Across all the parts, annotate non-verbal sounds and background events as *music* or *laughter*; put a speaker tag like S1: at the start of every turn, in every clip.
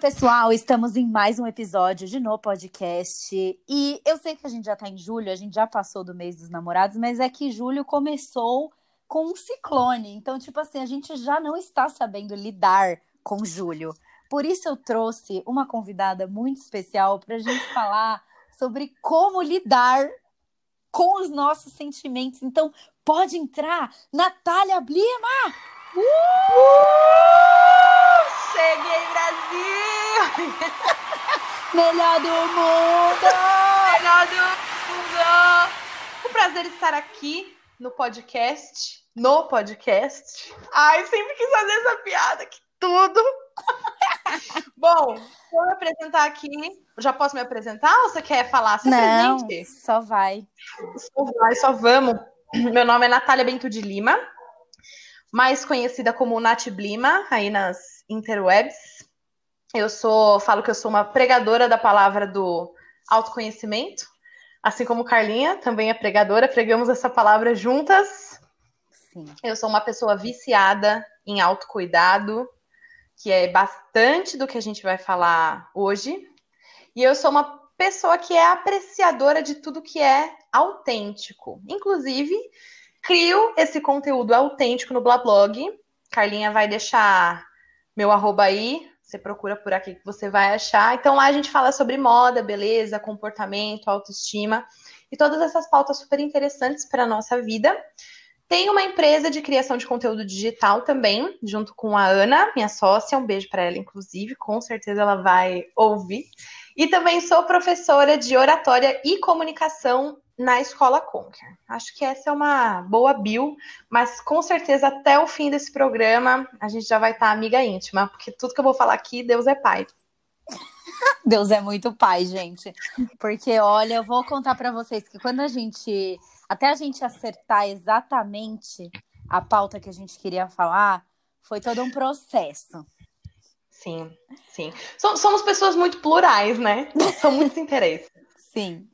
S1: Pessoal, estamos em mais um episódio de No Podcast. E eu sei que a gente já tá em julho, a gente já passou do mês dos namorados, mas é que julho começou com um ciclone. Então, tipo assim, a gente já não está sabendo lidar com julho. Por isso eu trouxe uma convidada muito especial para a gente falar sobre como lidar com os nossos sentimentos. Então, pode entrar, Natália Blima!
S2: Uh! Cheguei, Brasil!
S1: Melhor do mundo!
S2: Melhor do mundo! Um prazer estar aqui no podcast. No podcast. Ai, sempre quis fazer essa piada, que tudo! *laughs* Bom, vou me apresentar aqui. Já posso me apresentar ou você quer falar? Se
S1: Não, só vai.
S2: Só vai, só vamos. Meu nome é Natália Bento de Lima, mais conhecida como Nath Blima, aí nas interwebs. Eu sou, falo que eu sou uma pregadora da palavra do autoconhecimento, assim como Carlinha, também é pregadora, pregamos essa palavra juntas.
S1: Sim.
S2: Eu sou uma pessoa viciada em autocuidado, que é bastante do que a gente vai falar hoje. E eu sou uma pessoa que é apreciadora de tudo que é autêntico. Inclusive, crio esse conteúdo autêntico no Blablog. Carlinha vai deixar meu arroba aí. Você procura por aqui que você vai achar. Então lá a gente fala sobre moda, beleza, comportamento, autoestima e todas essas pautas super interessantes para a nossa vida. Tem uma empresa de criação de conteúdo digital também, junto com a Ana, minha sócia. Um beijo para ela, inclusive. Com certeza ela vai ouvir. E também sou professora de oratória e comunicação na Escola Conquer. Acho que essa é uma boa bio, mas com certeza até o fim desse programa a gente já vai estar amiga íntima, porque tudo que eu vou falar aqui, Deus é pai. *laughs*
S1: Deus é muito pai, gente. Porque, olha, eu vou contar para vocês que quando a gente. Até a gente acertar exatamente a pauta que a gente queria falar, foi todo um processo.
S2: Sim, sim. So- Somos pessoas muito plurais, né? *laughs* São muitos interesses.
S1: Sim.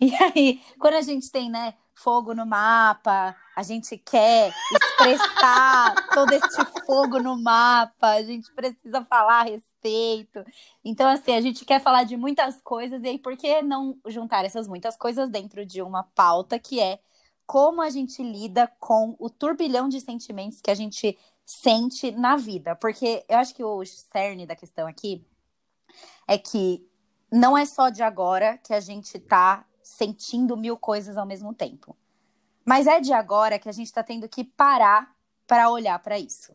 S1: E aí, quando a gente tem, né, fogo no mapa, a gente quer expressar todo este fogo no mapa, a gente precisa falar a respeito. Então, assim, a gente quer falar de muitas coisas, e aí por que não juntar essas muitas coisas dentro de uma pauta que é como a gente lida com o turbilhão de sentimentos que a gente sente na vida? Porque eu acho que o cerne da questão aqui é que não é só de agora que a gente tá sentindo mil coisas ao mesmo tempo. Mas é de agora que a gente tá tendo que parar para olhar para isso.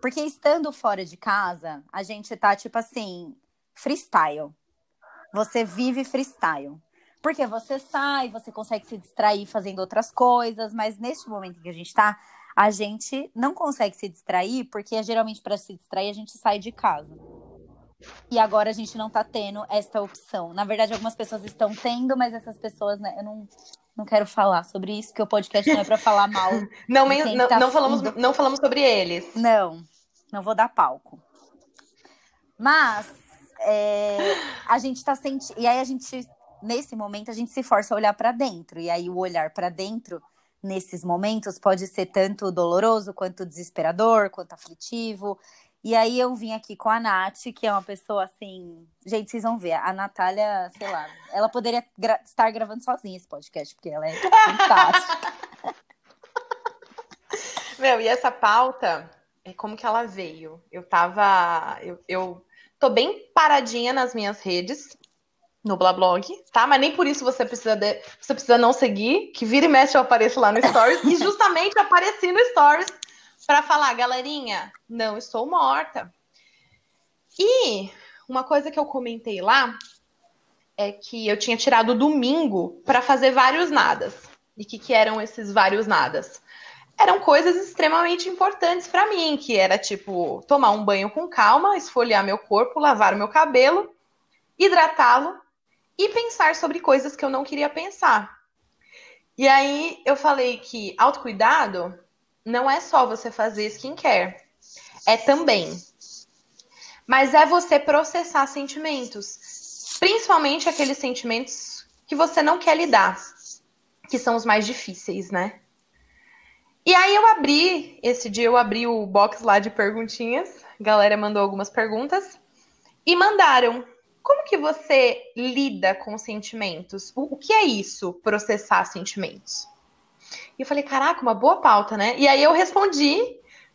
S1: Porque estando fora de casa, a gente tá tipo assim, freestyle. Você vive freestyle. Porque você sai, você consegue se distrair fazendo outras coisas, mas neste momento que a gente tá, a gente não consegue se distrair, porque geralmente para se distrair a gente sai de casa. E agora a gente não tá tendo esta opção. Na verdade, algumas pessoas estão tendo, mas essas pessoas, né, eu não, não quero falar sobre isso, porque o podcast não é pra falar mal. *laughs*
S2: Não, men-
S1: quem
S2: não,
S1: tá
S2: não falamos, não falamos sobre eles.
S1: Não, não vou dar palco. Mas é, a gente tá sentindo. E aí a gente, nesse momento, a gente se força a olhar pra dentro. E aí o olhar pra dentro, nesses momentos, pode ser tanto doloroso, quanto desesperador, quanto aflitivo. E aí eu vim aqui com a Nath, que é uma pessoa assim. Gente, vocês vão ver. A Natália, sei lá, ela poderia gra- estar gravando sozinha esse podcast, porque ela é fantástica. *laughs*
S2: Meu, e essa pauta, é como que ela veio? Eu tava. Eu, eu tô bem paradinha nas minhas redes, no Blablog, tá? Mas nem por isso você precisa de- você precisa não seguir, que vira e mexe eu apareço lá no Stories. e justamente apareci no Stories pra falar, galerinha, não estou morta. E uma coisa que eu comentei lá é que eu tinha tirado domingo pra fazer vários nadas. E o que, que eram esses vários nadas? eram coisas extremamente importantes pra mim, que era tipo tomar um banho com calma, esfoliar meu corpo, lavar o meu cabelo hidratá-lo e pensar sobre coisas que eu não queria pensar. E aí eu falei que autocuidado não é só você fazer skincare, é também. Mas é você processar sentimentos, principalmente aqueles sentimentos que você não quer lidar, que são os mais difíceis, né? E aí eu abri, esse dia eu abri o box lá de perguntinhas, a galera mandou algumas perguntas e mandaram como que você lida com sentimentos? O, o que é isso, processar sentimentos? E eu falei, caraca, uma boa pauta, né? E aí eu respondi,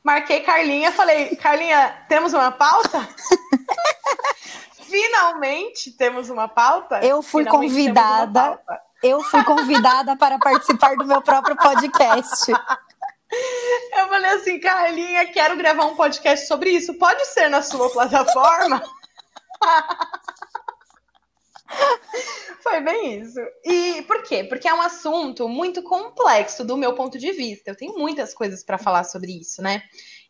S2: marquei Carlinha, falei, Carlinha, temos uma pauta? *laughs* Finalmente temos uma pauta?
S1: Eu fui Finalmente convidada. Eu fui convidada para participar do meu próprio podcast.
S2: Eu falei assim, Carlinha, quero gravar um podcast sobre isso. Pode ser na sua plataforma? *laughs* Foi bem isso. E por quê? Porque é um assunto muito complexo do meu ponto de vista. Eu tenho muitas coisas para falar sobre isso, né?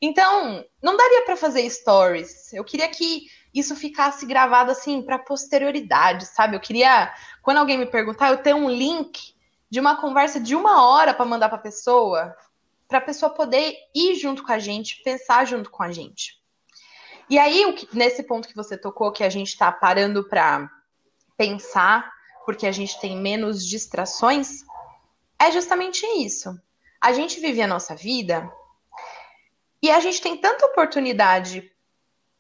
S2: Então, não daria para fazer stories. Eu queria que isso ficasse gravado assim para posterioridade, sabe? Eu queria, quando alguém me perguntar, eu ter um link de uma conversa de uma hora para mandar para a pessoa, para a pessoa poder ir junto com a gente, pensar junto com a gente. E aí, nesse ponto que você tocou, que a gente está parando para pensar, porque a gente tem menos distrações, é justamente isso. A gente vive a nossa vida e a gente tem tanta oportunidade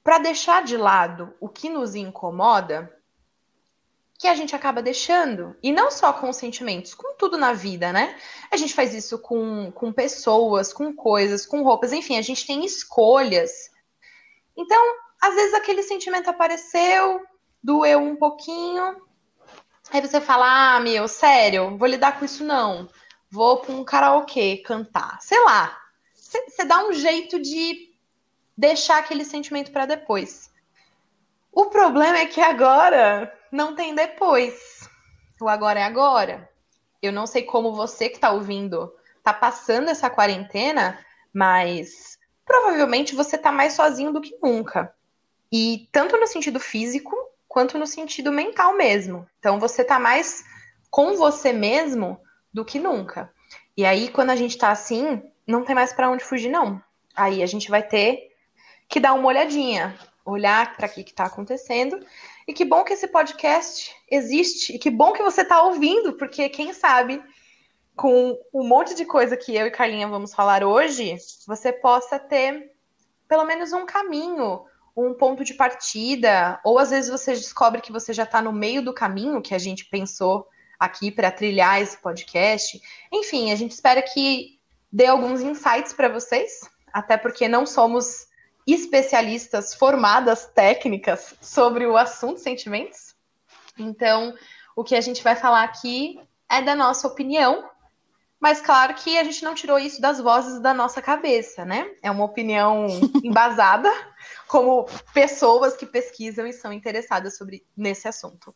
S2: para deixar de lado o que nos incomoda que a gente acaba deixando. E não só com sentimentos, com tudo na vida, né? A gente faz isso com, com pessoas, com coisas, com roupas, enfim, a gente tem escolhas. Então, às vezes aquele sentimento apareceu, doeu um pouquinho. Aí você fala: Ah, meu, sério, vou lidar com isso não. Vou para um karaokê cantar. Sei lá. Você dá um jeito de deixar aquele sentimento para depois. O problema é que agora não tem depois. O agora é agora. Eu não sei como você que está ouvindo tá passando essa quarentena, mas provavelmente você tá mais sozinho do que nunca. E tanto no sentido físico quanto no sentido mental mesmo. Então você tá mais com você mesmo do que nunca. E aí quando a gente tá assim, não tem mais para onde fugir não. Aí a gente vai ter que dar uma olhadinha, olhar para o que está acontecendo. E que bom que esse podcast existe e que bom que você está ouvindo, porque quem sabe com um monte de coisa que eu e Carlinha vamos falar hoje, você possa ter pelo menos um caminho um ponto de partida, ou às vezes você descobre que você já está no meio do caminho que a gente pensou aqui para trilhar esse podcast. Enfim, a gente espera que dê alguns insights para vocês, até porque não somos especialistas formadas técnicas sobre o assunto sentimentos. Então, o que a gente vai falar aqui é da nossa opinião, mas claro que a gente não tirou isso das vozes da nossa cabeça, né? É uma opinião *laughs* embasada, como pessoas que pesquisam e são interessadas sobre nesse assunto.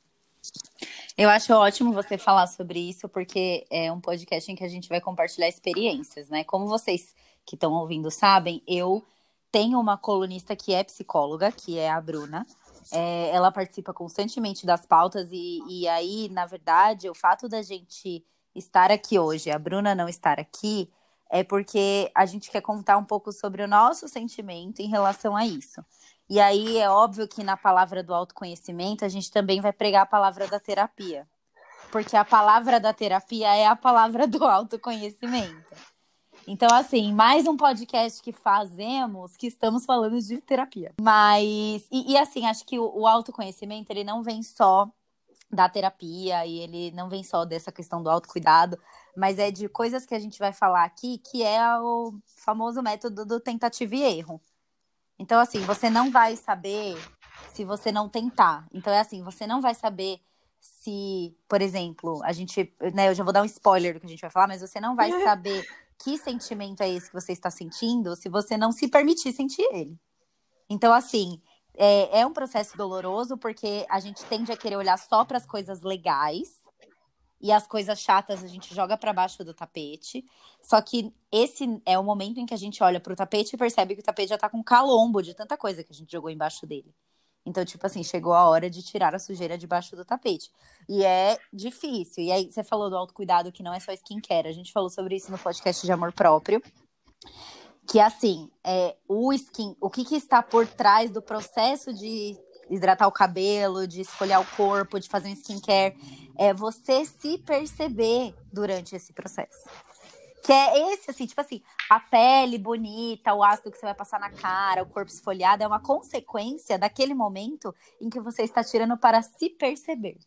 S1: Eu acho ótimo você falar sobre isso, porque é um podcast em que a gente vai compartilhar experiências, né? Como vocês que estão ouvindo sabem, eu tenho uma colunista que é psicóloga, que é a Bruna. É, ela participa constantemente das pautas, e, e aí, na verdade, o fato da gente estar aqui hoje, a Bruna não estar aqui, é porque a gente quer contar um pouco sobre o nosso sentimento em relação a isso. E aí é óbvio que na palavra do autoconhecimento a gente também vai pregar a palavra da terapia. Porque a palavra da terapia é a palavra do autoconhecimento. Então, assim, mais um podcast que fazemos que estamos falando de terapia. Mas, e, e assim, acho que o, o autoconhecimento, ele não vem só da terapia e ele não vem só dessa questão do autocuidado, mas é de coisas que a gente vai falar aqui, que é o famoso método do tentativa e erro. Então, assim, você não vai saber se você não tentar. Então, é assim, você não vai saber se, por exemplo, a gente, né, eu já vou dar um spoiler do que a gente vai falar, mas você não vai *laughs* saber que sentimento é esse que você está sentindo se você não se permitir sentir ele. Então, assim, é, é um processo doloroso porque a gente tende a querer olhar só para as coisas legais e as coisas chatas a gente joga para baixo do tapete. Só que esse é o momento em que a gente olha para o tapete e percebe que o tapete já está com calombo de tanta coisa que a gente jogou embaixo dele. Então, tipo assim, chegou a hora de tirar a sujeira debaixo do tapete. E é difícil. E aí, você falou do autocuidado que não é só skincare. A gente falou sobre isso no podcast de amor próprio. Que assim, é, o skin, o que, que está por trás do processo de hidratar o cabelo, de esfolhar o corpo, de fazer um skincare, é você se perceber durante esse processo. Que é esse, assim, tipo assim, a pele bonita, o ácido que você vai passar na cara, o corpo esfoliado, é uma consequência daquele momento em que você está tirando para se perceber.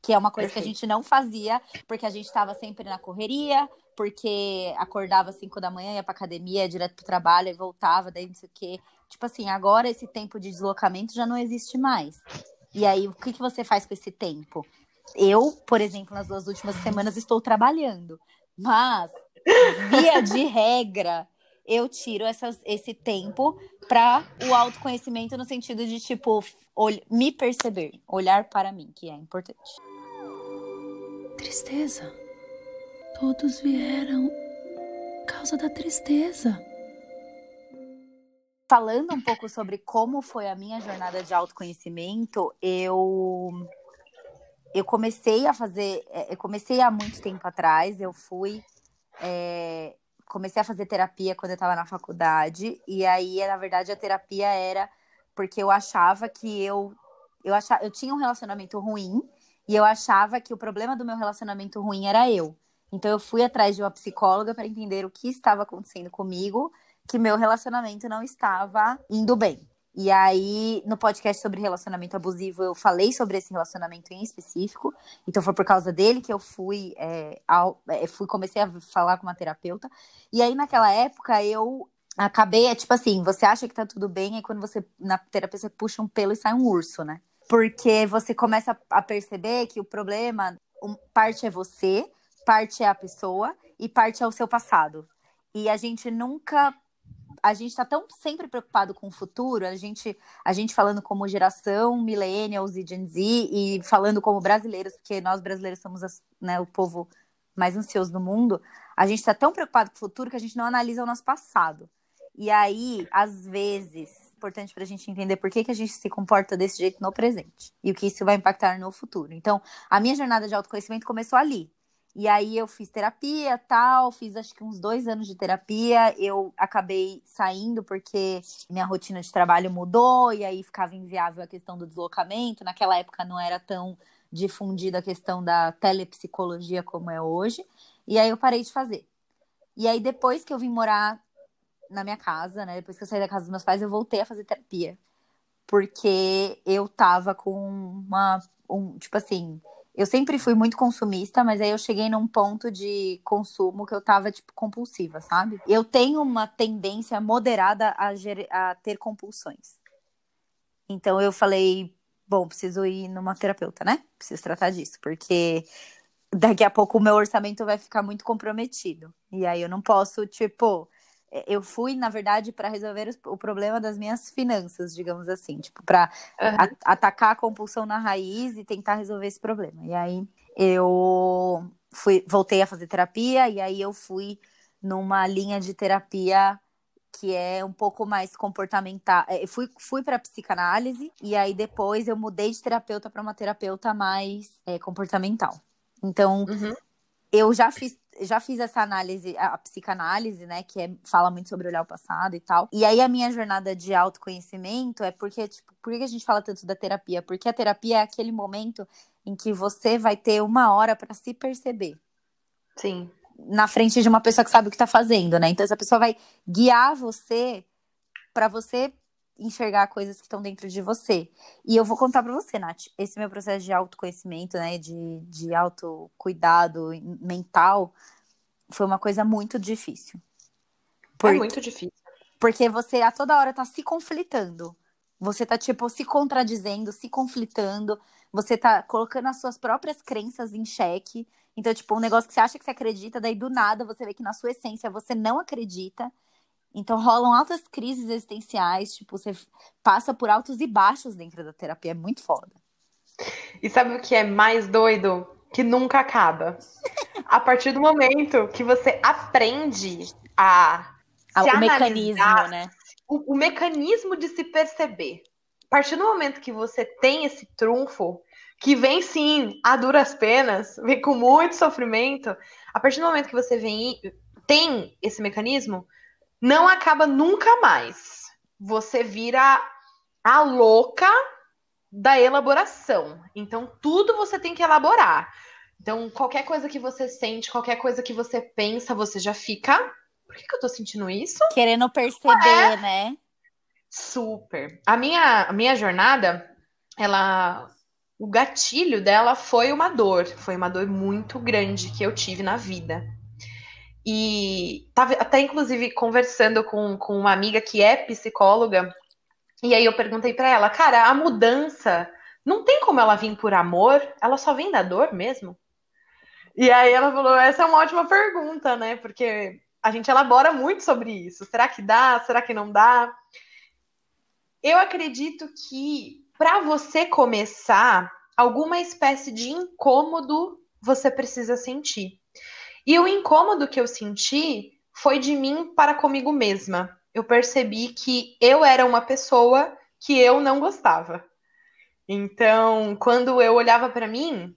S1: Que é uma coisa Perfeito. que a gente não fazia, porque a gente estava sempre na correria, porque acordava às 5 da manhã, ia pra academia, direto pro trabalho, e voltava, daí não sei o quê. Tipo assim, agora esse tempo de deslocamento já não existe mais. E aí, o que, que você faz com esse tempo? Eu, por exemplo, nas duas últimas semanas estou trabalhando, mas via de *laughs* regra, eu tiro essas, esse tempo para o autoconhecimento no sentido de, tipo, me perceber, olhar para mim, que é importante.
S3: Tristeza. Todos vieram causa da tristeza.
S1: Falando um pouco sobre como foi a minha jornada de autoconhecimento, eu eu comecei a fazer, é, eu comecei há muito tempo atrás, eu fui é, comecei a fazer terapia quando eu estava na faculdade, e aí, na verdade, a terapia era porque eu achava que eu. Eu, achava, eu tinha um relacionamento ruim, e eu achava que o problema do meu relacionamento ruim era eu. Então, eu fui atrás de uma psicóloga para entender o que estava acontecendo comigo, que meu relacionamento não estava indo bem. E aí, no podcast sobre relacionamento abusivo, eu falei sobre esse relacionamento em específico. Então, foi por causa dele que eu fui, é, ao, é, fui comecei a falar com uma terapeuta. E aí, naquela época, eu acabei, é tipo assim, você acha que tá tudo bem, aí quando você, na terapia, você puxa um pelo e sai um urso, né? Porque você começa a perceber que o problema, parte é você, parte é a pessoa e parte é o seu passado. E a gente nunca a gente está tão sempre preocupado com o futuro, a gente, a gente falando como geração millennials e Gen Z e falando como brasileiros, porque nós brasileiros somos né, o povo mais ansioso do mundo, a gente está tão preocupado com o futuro que a gente não analisa o nosso passado. E aí, às vezes, é importante para a gente entender por que, que a gente se comporta desse jeito no presente e o que isso vai impactar no futuro. Então, a minha jornada de autoconhecimento começou ali. E aí eu fiz terapia, tal, fiz acho que uns dois anos de terapia. Eu acabei saindo porque minha rotina de trabalho mudou e aí ficava inviável a questão do deslocamento. Naquela época não era tão difundida a questão da telepsicologia como é hoje. E aí eu parei de fazer. E aí depois que eu vim morar na minha casa, né, depois que eu saí da casa dos meus pais, eu voltei a fazer terapia. Porque eu tava com uma um, tipo assim, eu sempre fui muito consumista, mas aí eu cheguei num ponto de consumo que eu tava, tipo, compulsiva, sabe? Eu tenho uma tendência moderada a, a ter compulsões. Então eu falei, bom, preciso ir numa terapeuta, né? Preciso tratar disso, porque daqui a pouco o meu orçamento vai ficar muito comprometido. E aí eu não posso, tipo, eu fui, na verdade, para resolver o problema das minhas finanças, digamos assim, tipo, para uhum. atacar a compulsão na raiz e tentar resolver esse problema. E aí eu fui, voltei a fazer terapia e aí eu fui numa linha de terapia que é um pouco mais comportamental. É, eu fui, fui para psicanálise e aí depois eu mudei de terapeuta para uma terapeuta mais é, comportamental. Então, uhum. Eu já fiz já fiz essa análise, a psicanálise, né, que é, fala muito sobre olhar o passado e tal. E aí a minha jornada de autoconhecimento é porque, tipo, por que a gente fala tanto da terapia? Porque a terapia é aquele momento em que você vai ter uma hora para se perceber.
S2: Sim.
S1: Na frente de uma pessoa que sabe o que tá fazendo, né? Então essa pessoa vai guiar você para você enxergar coisas que estão dentro de você. E eu vou contar para você, Nath, esse meu processo de autoconhecimento, né, de, de autocuidado mental, foi uma coisa muito difícil.
S2: Porque, é muito difícil.
S1: Porque você a toda hora tá se conflitando. Você tá, tipo, se contradizendo, se conflitando. Você tá colocando as suas próprias crenças em xeque. Então, tipo, um negócio que você acha que você acredita, daí do nada você vê que na sua essência você não acredita. Então rolam altas crises existenciais, tipo, você passa por altos e baixos dentro da terapia, é muito foda.
S2: E sabe o que é mais doido? Que nunca acaba. a partir do momento que você aprende a
S1: ah, o mecanismo, né?
S2: O, o, mecanismo de se perceber. a partir do momento que você tem esse trunfo, que vem sim a duras penas, vem com muito sofrimento, a partir do momento que você vem tem esse mecanismo, não acaba nunca mais. Você vira a louca da elaboração. Então, tudo você tem que elaborar. Então, qualquer coisa que você sente, qualquer coisa que você pensa, você já fica. Por que, que eu tô sentindo isso?
S1: Querendo perceber, é. né?
S2: Super. A minha, a minha jornada, ela. O gatilho dela foi uma dor. Foi uma dor muito grande que eu tive na vida. E tava até, inclusive, conversando com, com uma amiga que é psicóloga. E aí eu perguntei para ela, cara, a mudança não tem como ela vir por amor? Ela só vem da dor mesmo? E aí ela falou, essa é uma ótima pergunta, né? Porque a gente elabora muito sobre isso. Será que dá? Será que não dá? Eu acredito que para você começar, alguma espécie de incômodo você precisa sentir. E o incômodo que eu senti foi de mim para comigo mesma. Eu percebi que eu era uma pessoa que eu não gostava. Então, quando eu olhava para mim,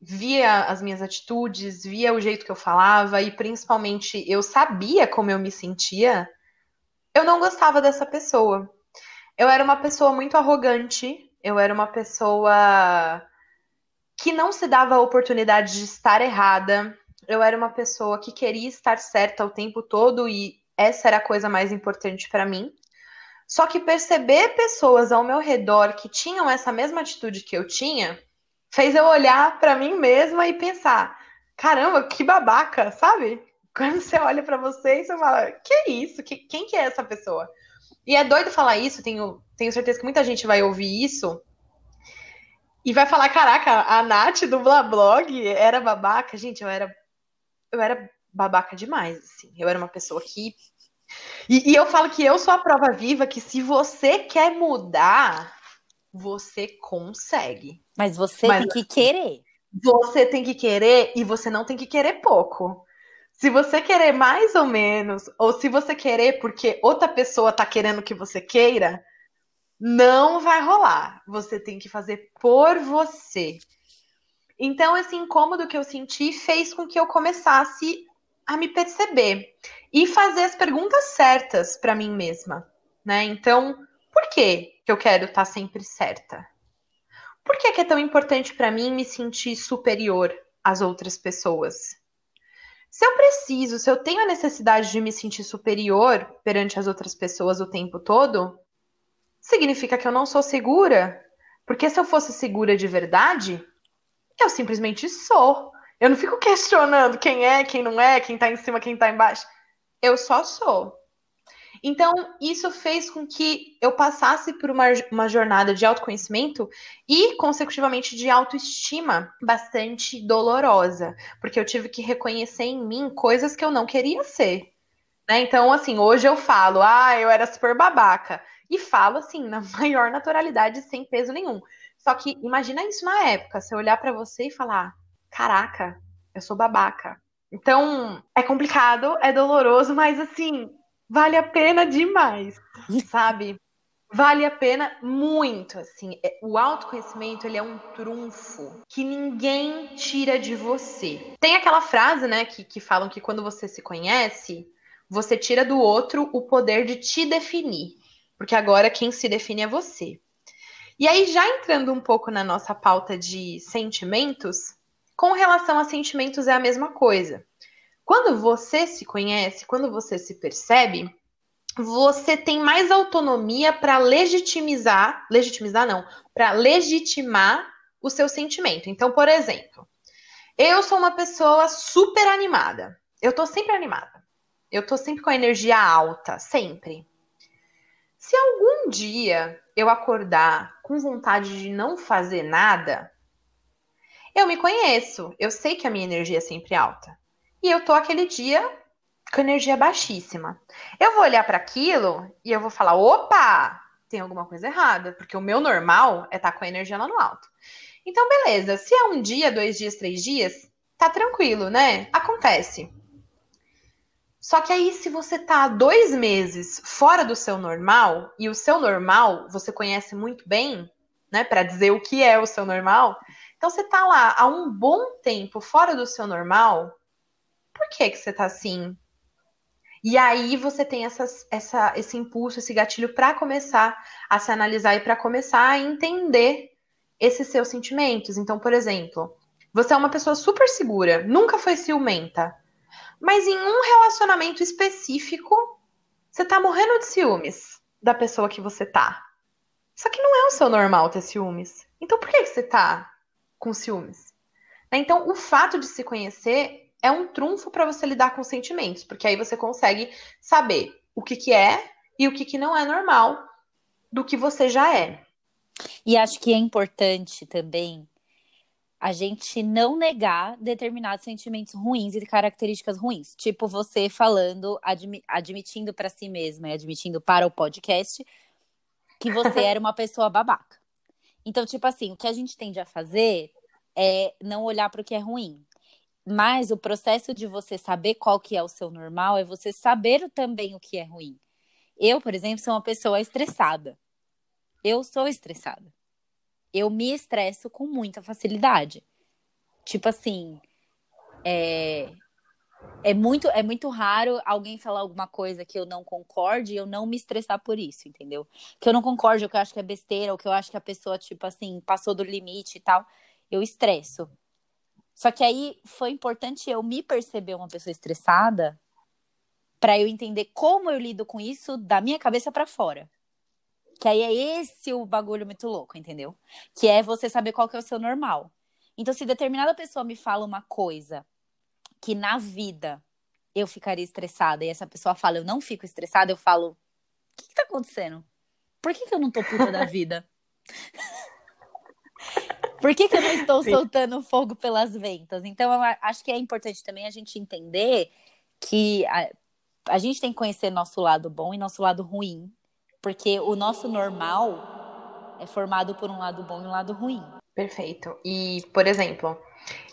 S2: via as minhas atitudes, via o jeito que eu falava e principalmente eu sabia como eu me sentia, eu não gostava dessa pessoa. Eu era uma pessoa muito arrogante, eu era uma pessoa que não se dava a oportunidade de estar errada, eu era uma pessoa que queria estar certa o tempo todo e essa era a coisa mais importante para mim. Só que perceber pessoas ao meu redor que tinham essa mesma atitude que eu tinha fez eu olhar para mim mesma e pensar: caramba, que babaca, sabe? *laughs* Quando você olha para você e você fala: que isso? Que, quem que é essa pessoa? E é doido falar isso, tenho, tenho certeza que muita gente vai ouvir isso e vai falar: caraca, a Nath do Blablog era babaca. Gente, eu era eu era babaca demais, assim. Eu era uma pessoa que. E, e eu falo que eu sou a prova viva que se você quer mudar, você consegue.
S1: Mas você Mas, tem que querer.
S2: Você tem que querer e você não tem que querer pouco. Se você querer mais ou menos, ou se você querer porque outra pessoa tá querendo que você queira, não vai rolar. Você tem que fazer por você. Então, esse incômodo que eu senti fez com que eu começasse a me perceber e fazer as perguntas certas para mim mesma, né? Então, por que que eu quero estar tá sempre certa? Por que, que é tão importante para mim me sentir superior às outras pessoas? Se eu preciso, se eu tenho a necessidade de me sentir superior perante as outras pessoas o tempo todo, significa que eu não sou segura. Porque se eu fosse segura de verdade, eu simplesmente sou. Eu não fico questionando quem é, quem não é, quem tá em cima, quem tá embaixo. Eu só sou. Então, isso fez com que eu passasse por uma, uma jornada de autoconhecimento e, consecutivamente, de autoestima bastante dolorosa, porque eu tive que reconhecer em mim coisas que eu não queria ser. Né? Então, assim, hoje eu falo, ah, eu era super babaca. E falo, assim, na *laughs* maior naturalidade, sem peso nenhum. Só que imagina isso na época, você olhar para você e falar: caraca, eu sou babaca. Então, é complicado, é doloroso, mas assim, vale a pena demais, *laughs* sabe? Vale a pena muito, assim. É, o autoconhecimento, ele é um trunfo que ninguém tira de você. Tem aquela frase, né, que, que falam que quando você se conhece, você tira do outro o poder de te definir. Porque agora quem se define é você. E aí, já entrando um pouco na nossa pauta de sentimentos, com relação a sentimentos é a mesma coisa. Quando você se conhece, quando você se percebe, você tem mais autonomia para legitimizar, legitimizar não, para legitimar o seu sentimento. Então, por exemplo, eu sou uma pessoa super animada. Eu tô sempre animada. Eu tô sempre com a energia alta, sempre. Se algum dia eu acordar com vontade de não fazer nada, eu me conheço, eu sei que a minha energia é sempre alta. E eu tô aquele dia com energia baixíssima. Eu vou olhar para aquilo e eu vou falar: opa, tem alguma coisa errada, porque o meu normal é estar tá com a energia lá no alto. Então, beleza. Se é um dia, dois dias, três dias, tá tranquilo, né? Acontece. Só que aí, se você tá dois meses fora do seu normal, e o seu normal você conhece muito bem, né, para dizer o que é o seu normal, então você tá lá há um bom tempo fora do seu normal, por que que você tá assim? E aí você tem essas, essa, esse impulso, esse gatilho para começar a se analisar e para começar a entender esses seus sentimentos. Então, por exemplo, você é uma pessoa super segura, nunca foi ciumenta. Mas em um relacionamento específico, você tá morrendo de ciúmes da pessoa que você tá. Só que não é o seu normal ter ciúmes. Então por que você tá com ciúmes? Então, o fato de se conhecer é um trunfo para você lidar com sentimentos, porque aí você consegue saber o que, que é e o que, que não é normal do que você já é.
S1: E acho que é importante também a gente não negar determinados sentimentos ruins e características ruins. Tipo você falando, admi admitindo para si mesma e admitindo para o podcast que você *laughs* era uma pessoa babaca. Então, tipo assim, o que a gente tende a fazer é não olhar para o que é ruim. Mas o processo de você saber qual que é o seu normal é você saber também o que é ruim. Eu, por exemplo, sou uma pessoa estressada. Eu sou estressada eu me estresso com muita facilidade. Tipo assim, é, é muito é muito raro alguém falar alguma coisa que eu não concorde e eu não me estressar por isso, entendeu? Que eu não concorde, ou que eu acho que é besteira, ou que eu acho que a pessoa, tipo assim, passou do limite e tal, eu estresso. Só que aí foi importante eu me perceber uma pessoa estressada para eu entender como eu lido com isso da minha cabeça para fora. Que aí é esse o bagulho muito louco, entendeu? Que é você saber qual que é o seu normal. Então, se determinada pessoa me fala uma coisa que na vida eu ficaria estressada e essa pessoa fala, eu não fico estressada, eu falo, o que, que tá acontecendo? Por que, que eu não tô puta da vida? *laughs* Por que, que eu não estou Sim. soltando fogo pelas ventas? Então, eu acho que é importante também a gente entender que a, a gente tem que conhecer nosso lado bom e nosso lado ruim porque o nosso normal é formado por um lado bom e um lado ruim.
S2: Perfeito. E, por exemplo,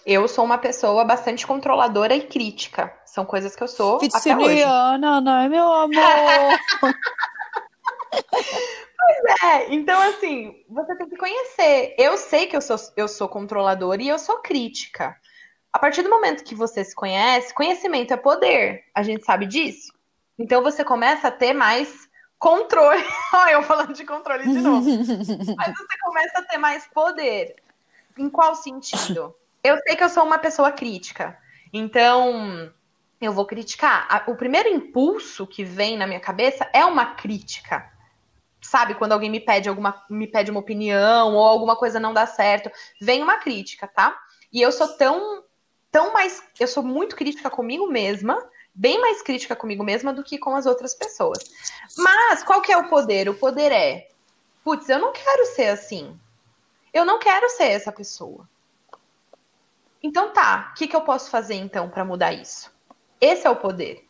S2: eu sou uma pessoa bastante controladora e crítica. São coisas que eu sou até hoje.
S1: não é meu amor? *laughs*
S2: pois é. Então, assim, você tem que conhecer. Eu sei que eu sou, eu sou controladora e eu sou crítica. A partir do momento que você se conhece, conhecimento é poder. A gente sabe disso. Então, você começa a ter mais controle. *laughs* Olha, eu falando de controle de novo. *laughs* Mas você começa a ter mais poder. Em qual sentido? Eu sei que eu sou uma pessoa crítica. Então, eu vou criticar. O primeiro impulso que vem na minha cabeça é uma crítica. Sabe, quando alguém me pede alguma, me pede uma opinião ou alguma coisa não dá certo, vem uma crítica, tá? E eu sou tão tão mais, eu sou muito crítica comigo mesma bem mais crítica comigo mesma do que com as outras pessoas. Mas qual que é o poder? O poder é, putz, eu não quero ser assim. Eu não quero ser essa pessoa. Então tá, o que, que eu posso fazer então para mudar isso? Esse é o poder.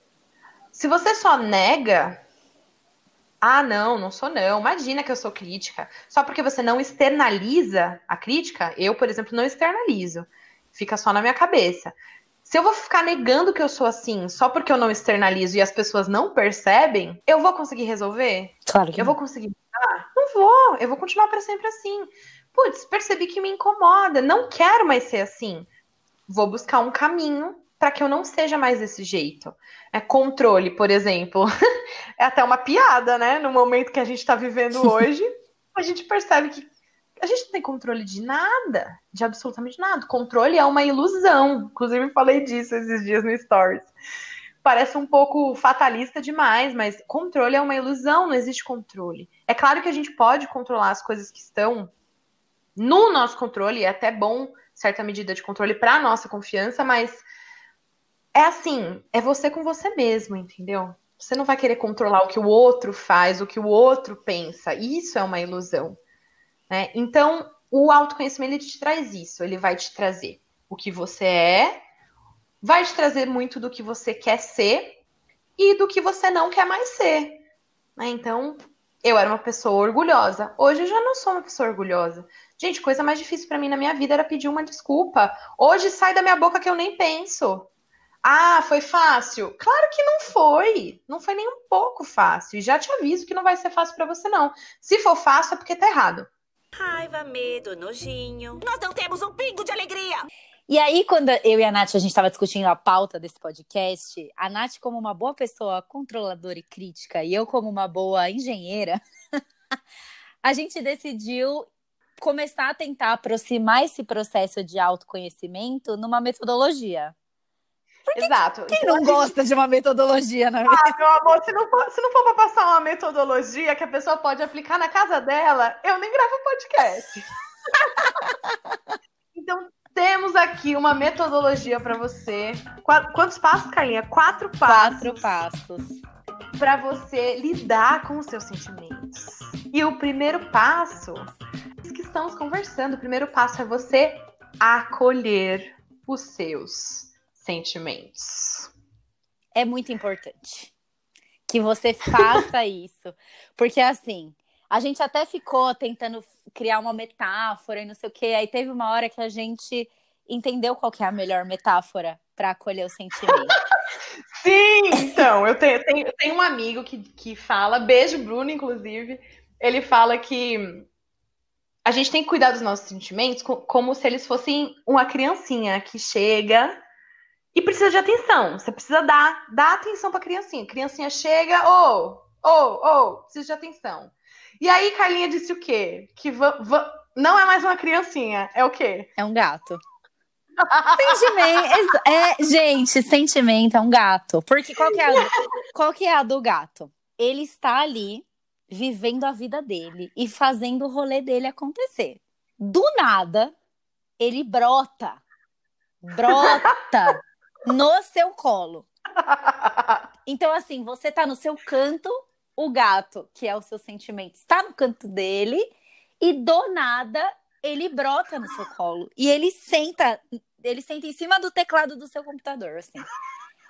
S2: Se você só nega, ah, não, não sou não. Imagina que eu sou crítica. Só porque você não externaliza a crítica, eu, por exemplo, não externalizo. Fica só na minha cabeça. Se eu vou ficar negando que eu sou assim só porque eu não externalizo e as pessoas não percebem, eu vou conseguir resolver?
S1: Claro que
S2: Eu
S1: não.
S2: vou conseguir mudar? Não vou. Eu vou continuar para sempre assim. Putz, percebi que me incomoda. Não quero mais ser assim. Vou buscar um caminho para que eu não seja mais desse jeito. É controle, por exemplo. *laughs* é até uma piada, né? No momento que a gente está vivendo *laughs* hoje, a gente percebe que a gente não tem controle de nada, de absolutamente nada. Controle é uma ilusão. Inclusive, falei disso esses dias no Stories. Parece um pouco fatalista demais, mas controle é uma ilusão, não existe controle. É claro que a gente pode controlar as coisas que estão no nosso controle, é até bom certa medida de controle para nossa confiança, mas é assim, é você com você mesmo, entendeu? Você não vai querer controlar o que o outro faz, o que o outro pensa. Isso é uma ilusão. Né? Então, o autoconhecimento ele te traz isso, ele vai te trazer o que você é, vai te trazer muito do que você quer ser e do que você não quer mais ser. Né? Então, eu era uma pessoa orgulhosa. Hoje eu já não sou uma pessoa orgulhosa. Gente, coisa mais difícil para mim na minha vida era pedir uma desculpa. Hoje sai da minha boca que eu nem penso. Ah, foi fácil? Claro que não foi. Não foi nem um pouco fácil. E já te aviso que não vai ser fácil para você, não. Se for fácil, é porque tá errado.
S4: Raiva, medo, nojinho. Nós não temos um pingo de alegria.
S1: E aí, quando eu e a Nath, a gente estava discutindo a pauta desse podcast, a Nath, como uma boa pessoa controladora e crítica, e eu, como uma boa engenheira, *laughs* a gente decidiu começar a tentar aproximar esse processo de autoconhecimento numa metodologia. Porque
S2: Exato.
S1: Quem não gosta de uma metodologia, na verdade?
S2: Ah, meu amor, se não for, se não for pra passar uma metodologia que a pessoa pode aplicar na casa dela, eu nem gravo podcast. *laughs* então, temos aqui uma metodologia para você. Qu- Quantos passos, Carlinha? Quatro passos.
S1: Quatro passos.
S2: Para você lidar com os seus sentimentos. E o primeiro passo, isso que estamos conversando, o primeiro passo é você acolher os seus sentimentos.
S1: É muito importante que você faça *laughs* isso. Porque, assim, a gente até ficou tentando criar uma metáfora e não sei o quê. Aí teve uma hora que a gente entendeu qual é a melhor metáfora para acolher o sentimento. *laughs*
S2: Sim, então, eu tenho, tenho, tenho um amigo que, que fala, beijo, Bruno, inclusive, ele fala que a gente tem que cuidar dos nossos sentimentos co- como se eles fossem uma criancinha que chega e precisa de atenção. Você precisa dar, dar atenção pra criancinha. Criancinha chega, ô, ô, ô, precisa de atenção. E aí, Carlinha disse o quê? Que não é mais uma criancinha, é o quê?
S1: É um gato. sentimento. É, gente, sentimento é um gato. Porque qual que é, a, qual que é a do gato? Ele está ali vivendo a vida dele e fazendo o rolê dele acontecer. Do nada, ele brota. Brota no seu colo. Então, assim, você tá no seu canto, o gato, que é o seu sentimento, está no canto dele, e do nada ele brota no seu colo. E ele senta, ele senta em cima do teclado do seu computador, assim.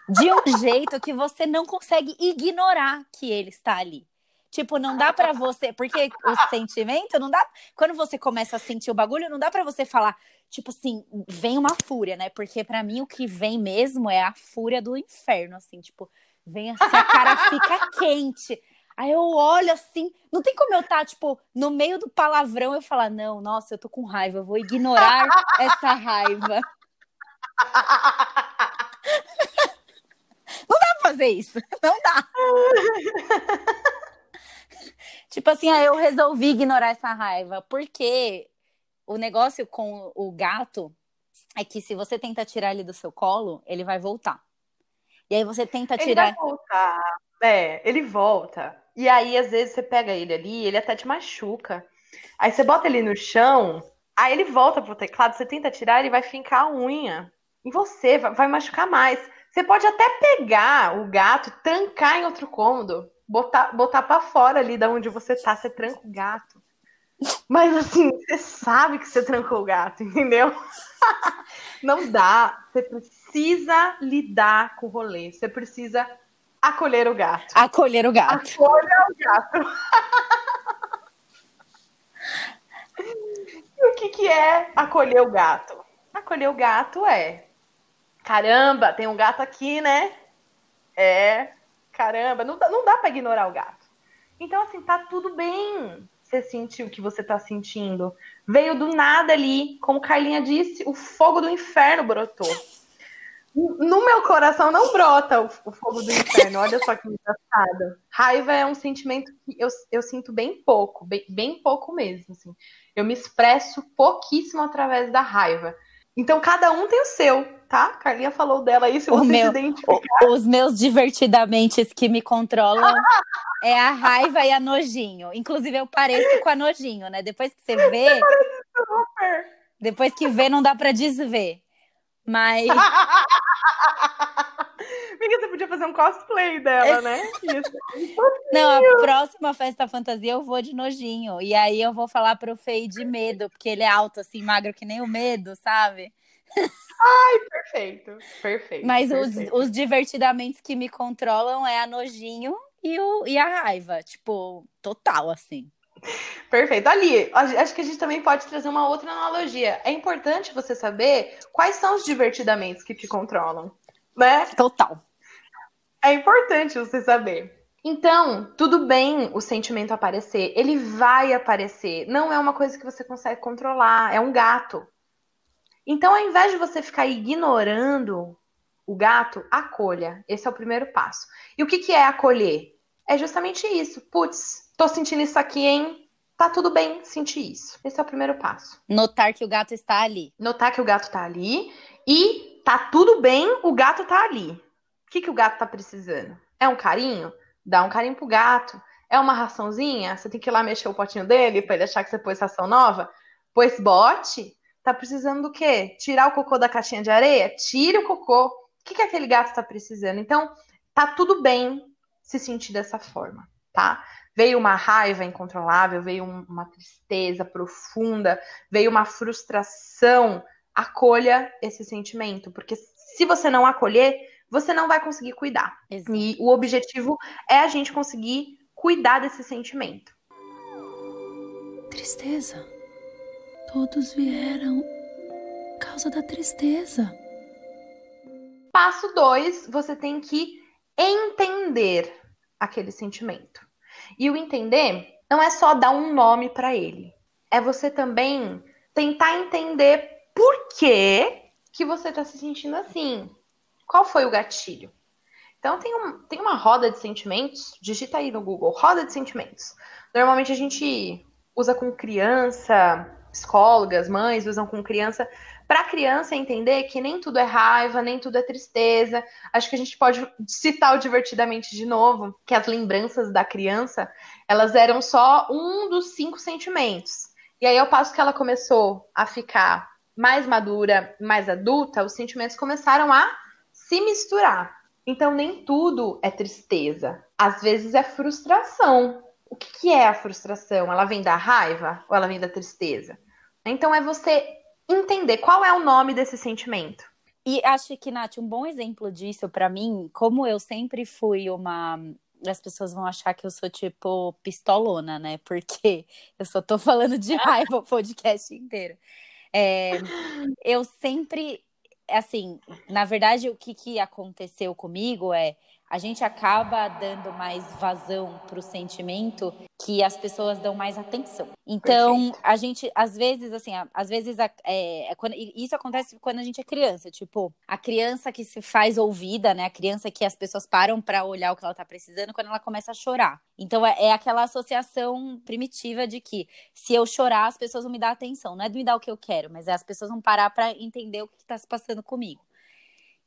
S1: De um jeito que você não consegue ignorar que ele está ali. Tipo, não dá pra você, porque o sentimento não dá, quando você começa a sentir o bagulho, não dá pra você falar, tipo assim, vem uma fúria, né? Porque pra mim o que vem mesmo é a fúria do inferno, assim, tipo, vem assim, a cara fica *laughs* quente. Aí eu olho assim, não tem como eu estar, tipo, no meio do palavrão eu falar, não, nossa, eu tô com raiva, eu vou ignorar essa raiva. *laughs* Não dá pra fazer isso, não dá. *laughs* tipo assim, aí eu resolvi ignorar essa raiva, porque o negócio com o gato é que se você tenta tirar ele do seu colo, ele vai voltar. E aí você tenta
S2: Ele
S1: tirar.
S2: vai voltar. É, ele volta. E aí, às vezes, você pega ele ali, ele até te machuca. Aí você bota ele no chão, aí ele volta pro teclado, você tenta tirar, ele vai fincar a unha. E você vai machucar mais. Você pode até pegar o gato, trancar em outro cômodo, botar, botar para fora ali da onde você tá, você tranca o gato. Mas assim, você sabe que você trancou o gato, *laughs* entendeu? Não dá. Você precisa lidar com o rolê. Você precisa acolher o gato.
S1: Acolher o gato.
S2: Acolha o gato. e o que, que é acolher o gato? Acolher o gato é. Caramba, tem um gato aqui, né? É. Caramba, não dá, não dá pra ignorar o gato. Então, assim, tá tudo bem você sentir o que você tá sentindo. Veio do nada ali, como Carlinha disse, o fogo do inferno brotou. No meu coração não brota o, o fogo do inferno, olha só que engraçado. Raiva é um sentimento que eu, eu sinto bem pouco, bem, bem pouco mesmo. Assim. Eu me expresso pouquíssimo através da raiva. Então cada um tem o seu, tá? Carlinha falou dela aí, se
S1: O
S2: você
S1: meu-
S2: se identificar.
S1: Os meus divertidamente que me controlam *laughs* é a raiva e a nojinho. Inclusive, eu pareço com a nojinho, né? Depois que você vê, depois que vê, não dá pra desver. Mas *laughs*
S2: Amiga, você podia fazer um cosplay dela, né? Isso.
S1: não, a próxima festa fantasia eu vou de nojinho. E aí eu vou falar pro Fei de medo, porque ele é alto, assim, magro que nem o medo, sabe?
S2: Perfeito, perfeito.
S1: Mas os,
S2: perfeito.
S1: os divertidamente que me controlam é a nojinho e, o, e a raiva. Tipo, total, assim.
S2: Perfeito. Ali, acho que a gente também pode trazer uma outra analogia. É importante você saber quais são os divertidamentos que te controlam. né?
S1: Total.
S2: É importante você saber. Então, tudo bem o sentimento aparecer, ele vai aparecer. Não é uma coisa que você consegue controlar, é um gato. Então, ao invés de você ficar ignorando o gato, acolha. Esse é o primeiro passo. E o que, que é acolher? É justamente isso. Putz, tô sentindo isso aqui, hein? Tá tudo bem sentir isso. Esse é o primeiro passo.
S1: Notar que o gato está ali.
S2: Notar que o gato tá ali e tá tudo bem, o gato tá ali. O que, que o gato tá precisando? É um carinho? Dá um carinho pro gato. É uma raçãozinha? Você tem que ir lá mexer o potinho dele para ele achar que você pôs ração nova? Pois bote. Tá precisando do quê? Tirar o cocô da caixinha de areia? Tire o cocô. O que, que aquele gato está precisando? Então, tá tudo bem se sentir dessa forma, tá? Veio uma raiva incontrolável, veio uma tristeza profunda, veio uma frustração. Acolha esse sentimento, porque se você não acolher, você não vai conseguir cuidar. Exato. E o objetivo é a gente conseguir cuidar desse sentimento.
S3: Tristeza. Todos vieram causa da tristeza.
S2: Passo 2, você tem que entender aquele sentimento. E o entender não é só dar um nome para ele, é você também tentar entender por que que você está se sentindo assim. Qual foi o gatilho? Então tem, um, tem uma roda de sentimentos, digita aí no Google, roda de sentimentos. Normalmente a gente usa com criança, psicólogas, mães usam com criança, para a criança entender que nem tudo é raiva, nem tudo é tristeza. Acho que a gente pode citar o divertidamente de novo, que as lembranças da criança, elas eram só um dos cinco sentimentos. E aí, ao passo que ela começou a ficar mais madura, mais adulta, os sentimentos começaram a se misturar. Então, nem tudo é tristeza. Às vezes é frustração. O que, que é a frustração? Ela vem da raiva ou ela vem da tristeza? Então, é você entender qual é o nome desse sentimento.
S1: E acho que, Nath, um bom exemplo disso para mim, como eu sempre fui uma. As pessoas vão achar que eu sou tipo pistolona, né? Porque *laughs* eu só tô falando de raiva o podcast inteiro. É, eu sempre assim, na verdade, o que, que aconteceu comigo é a gente acaba dando mais vazão para o sentimento que as pessoas dão mais atenção. Então, Perfeito. a gente, às vezes, assim, às vezes, é, é, quando, isso acontece quando a gente é criança. Tipo, a criança que se faz ouvida, né? A criança que as pessoas param para olhar o que ela tá precisando quando ela começa a chorar. Então, é, é, aquela associação primitiva de que se eu chorar, as pessoas vão me dar atenção. Não é de me dar o que eu quero, mas é as pessoas vão parar para entender o que está se passando comigo.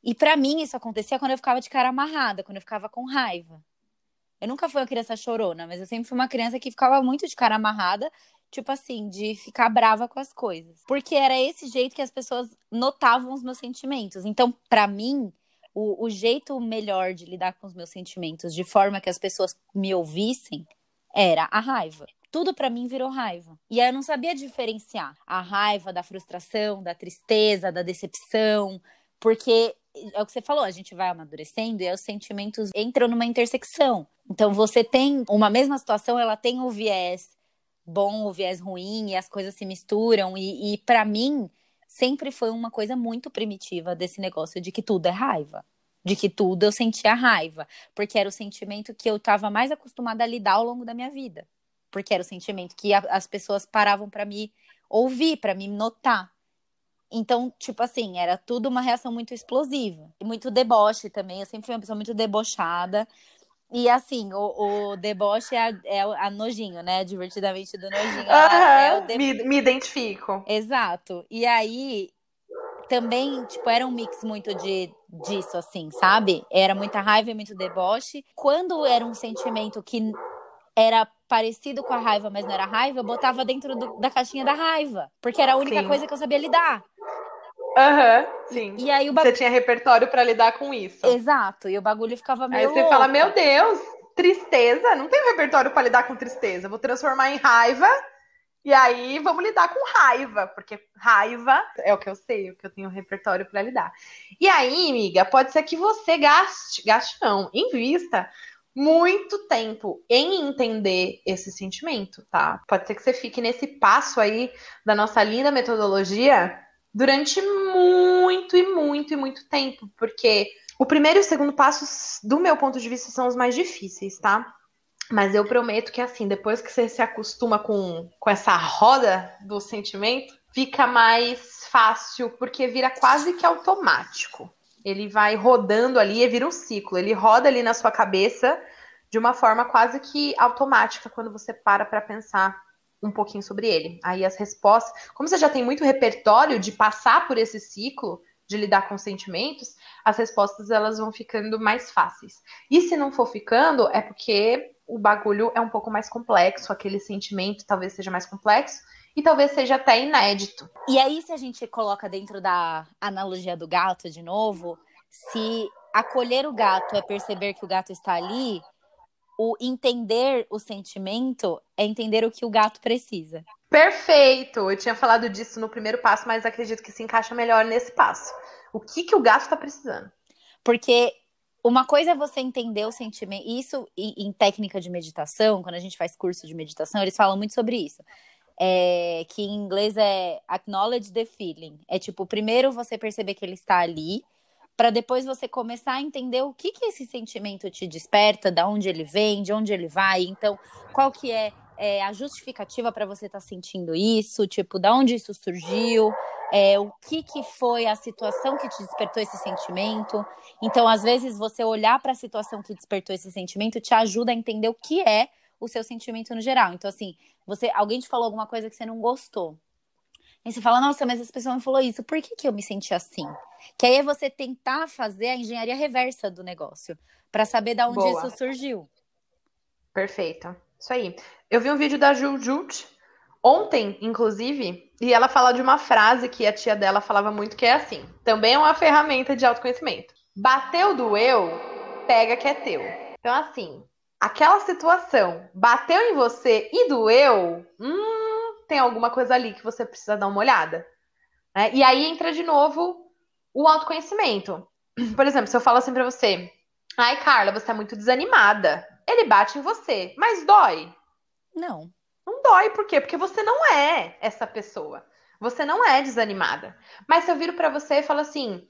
S1: E para mim isso acontecia quando eu ficava de cara amarrada, quando eu ficava com raiva. Eu nunca fui uma criança chorona, mas eu sempre fui uma criança que ficava muito de cara amarrada, tipo assim, de ficar brava com as coisas. Porque era esse jeito que as pessoas notavam os meus sentimentos. Então, para mim, o, o, jeito melhor de lidar com os meus sentimentos, de forma que as pessoas me ouvissem, era a raiva. Tudo para mim virou raiva. E aí eu não sabia diferenciar a raiva da frustração, da tristeza, da decepção, porque é o que você falou, a gente vai amadurecendo e os sentimentos entram numa intersecção. Então você tem uma mesma situação, ela tem o viés bom, o viés ruim, e as coisas se misturam. E, e para mim, sempre foi uma coisa muito primitiva desse negócio de que tudo é raiva. De que tudo eu sentia raiva. Porque era o sentimento que eu estava mais acostumada a lidar ao longo da minha vida. Porque era o sentimento que a, as pessoas paravam para me ouvir, para me notar. Então, tipo assim, era tudo uma reação muito explosiva. E muito deboche também. Eu sempre fui uma pessoa muito debochada. E assim, o, o deboche é a, é a nojinho, né? Divertidamente do nojinho.
S2: é de... me, me identifico.
S1: Exato. E aí, também, tipo, era um mix muito de disso, assim, sabe? Era muita raiva e muito deboche. Quando era um sentimento que era parecido com a raiva, mas não era raiva, eu botava dentro do, da caixinha da raiva. Porque era a única Sim. coisa que eu sabia lidar.
S2: Aham, uhum, sim.
S1: E aí o
S2: Você tinha repertório para lidar com isso.
S1: Exato, e o bagulho ficava meio.
S2: Aí você fala: Meu Deus, tristeza? Não tenho repertório para lidar com tristeza. Vou transformar em raiva. E aí vamos lidar com raiva, porque raiva é o que eu sei, o que eu tenho repertório para lidar. E aí, amiga, pode ser que você gaste, gaste não, invista muito tempo em entender esse sentimento, tá? Pode ser que você fique nesse passo aí da nossa linda metodologia durante muito e muito e muito tempo, porque o primeiro e o segundo passos, do meu ponto de vista, são os mais difíceis, tá? Mas eu prometo que, assim, depois que você se acostuma com, com essa roda do sentimento, fica mais fácil, porque vira quase que automático. Ele vai rodando ali e vira um ciclo. Ele roda ali na sua cabeça de uma forma quase que automática quando você para para pensar um pouquinho sobre ele. Aí as respostas, como você já tem muito repertório de passar por esse ciclo, de lidar com sentimentos, as respostas elas vão ficando mais fáceis. E se não for ficando, é porque o bagulho é um pouco mais complexo, aquele sentimento talvez seja mais complexo e talvez seja até inédito.
S1: E aí, se a gente coloca dentro da analogia do gato de novo, se acolher o gato é perceber que o gato está ali, o entender o sentimento é entender o que o gato precisa.
S2: Perfeito! Eu tinha falado disso no primeiro passo, mas acredito que se encaixa melhor nesse passo. O que, que o gato está precisando?
S1: Porque uma coisa é você entender o sentimento. Isso em técnica de meditação, quando a gente faz curso de meditação, eles falam muito sobre isso. É, que em inglês é acknowledge the feeling. É tipo, primeiro você perceber que ele está ali, para depois você começar a entender o que que esse sentimento te desperta, da onde ele vem, de onde ele vai. Então, qual que é, é a justificativa para você estar tá sentindo isso? Tipo, da onde isso surgiu? é, o que, que foi a situação que te despertou esse sentimento. Então, às vezes, você olhar para a situação que despertou esse sentimento te ajuda a entender o que é o seu sentimento no geral. Então, assim, você, alguém te falou alguma coisa que você não gostou. E você fala, nossa, mas essa pessoa me falou isso, por que, que eu me senti assim? Que aí é você tentar fazer a engenharia reversa do negócio, para saber de onde Boa. isso surgiu.
S2: Perfeito. Isso aí. Eu vi um vídeo da Jujut ontem, inclusive, e ela fala de uma frase que a tia dela falava muito, que é assim: também é uma ferramenta de autoconhecimento. Bateu, doeu, pega que é teu. Então, assim, aquela situação bateu em você e doeu, hum, tem alguma coisa ali que você precisa dar uma olhada. Né? E aí entra de novo o autoconhecimento. *clears throat* Por exemplo, se eu falo assim pra você, ai, Carla, você tá muito desanimada. Ele bate em você, mas dói.
S1: Não.
S2: Não dói, por quê? Porque você não é essa pessoa. Você não é desanimada. Mas se eu viro para você e falo assim,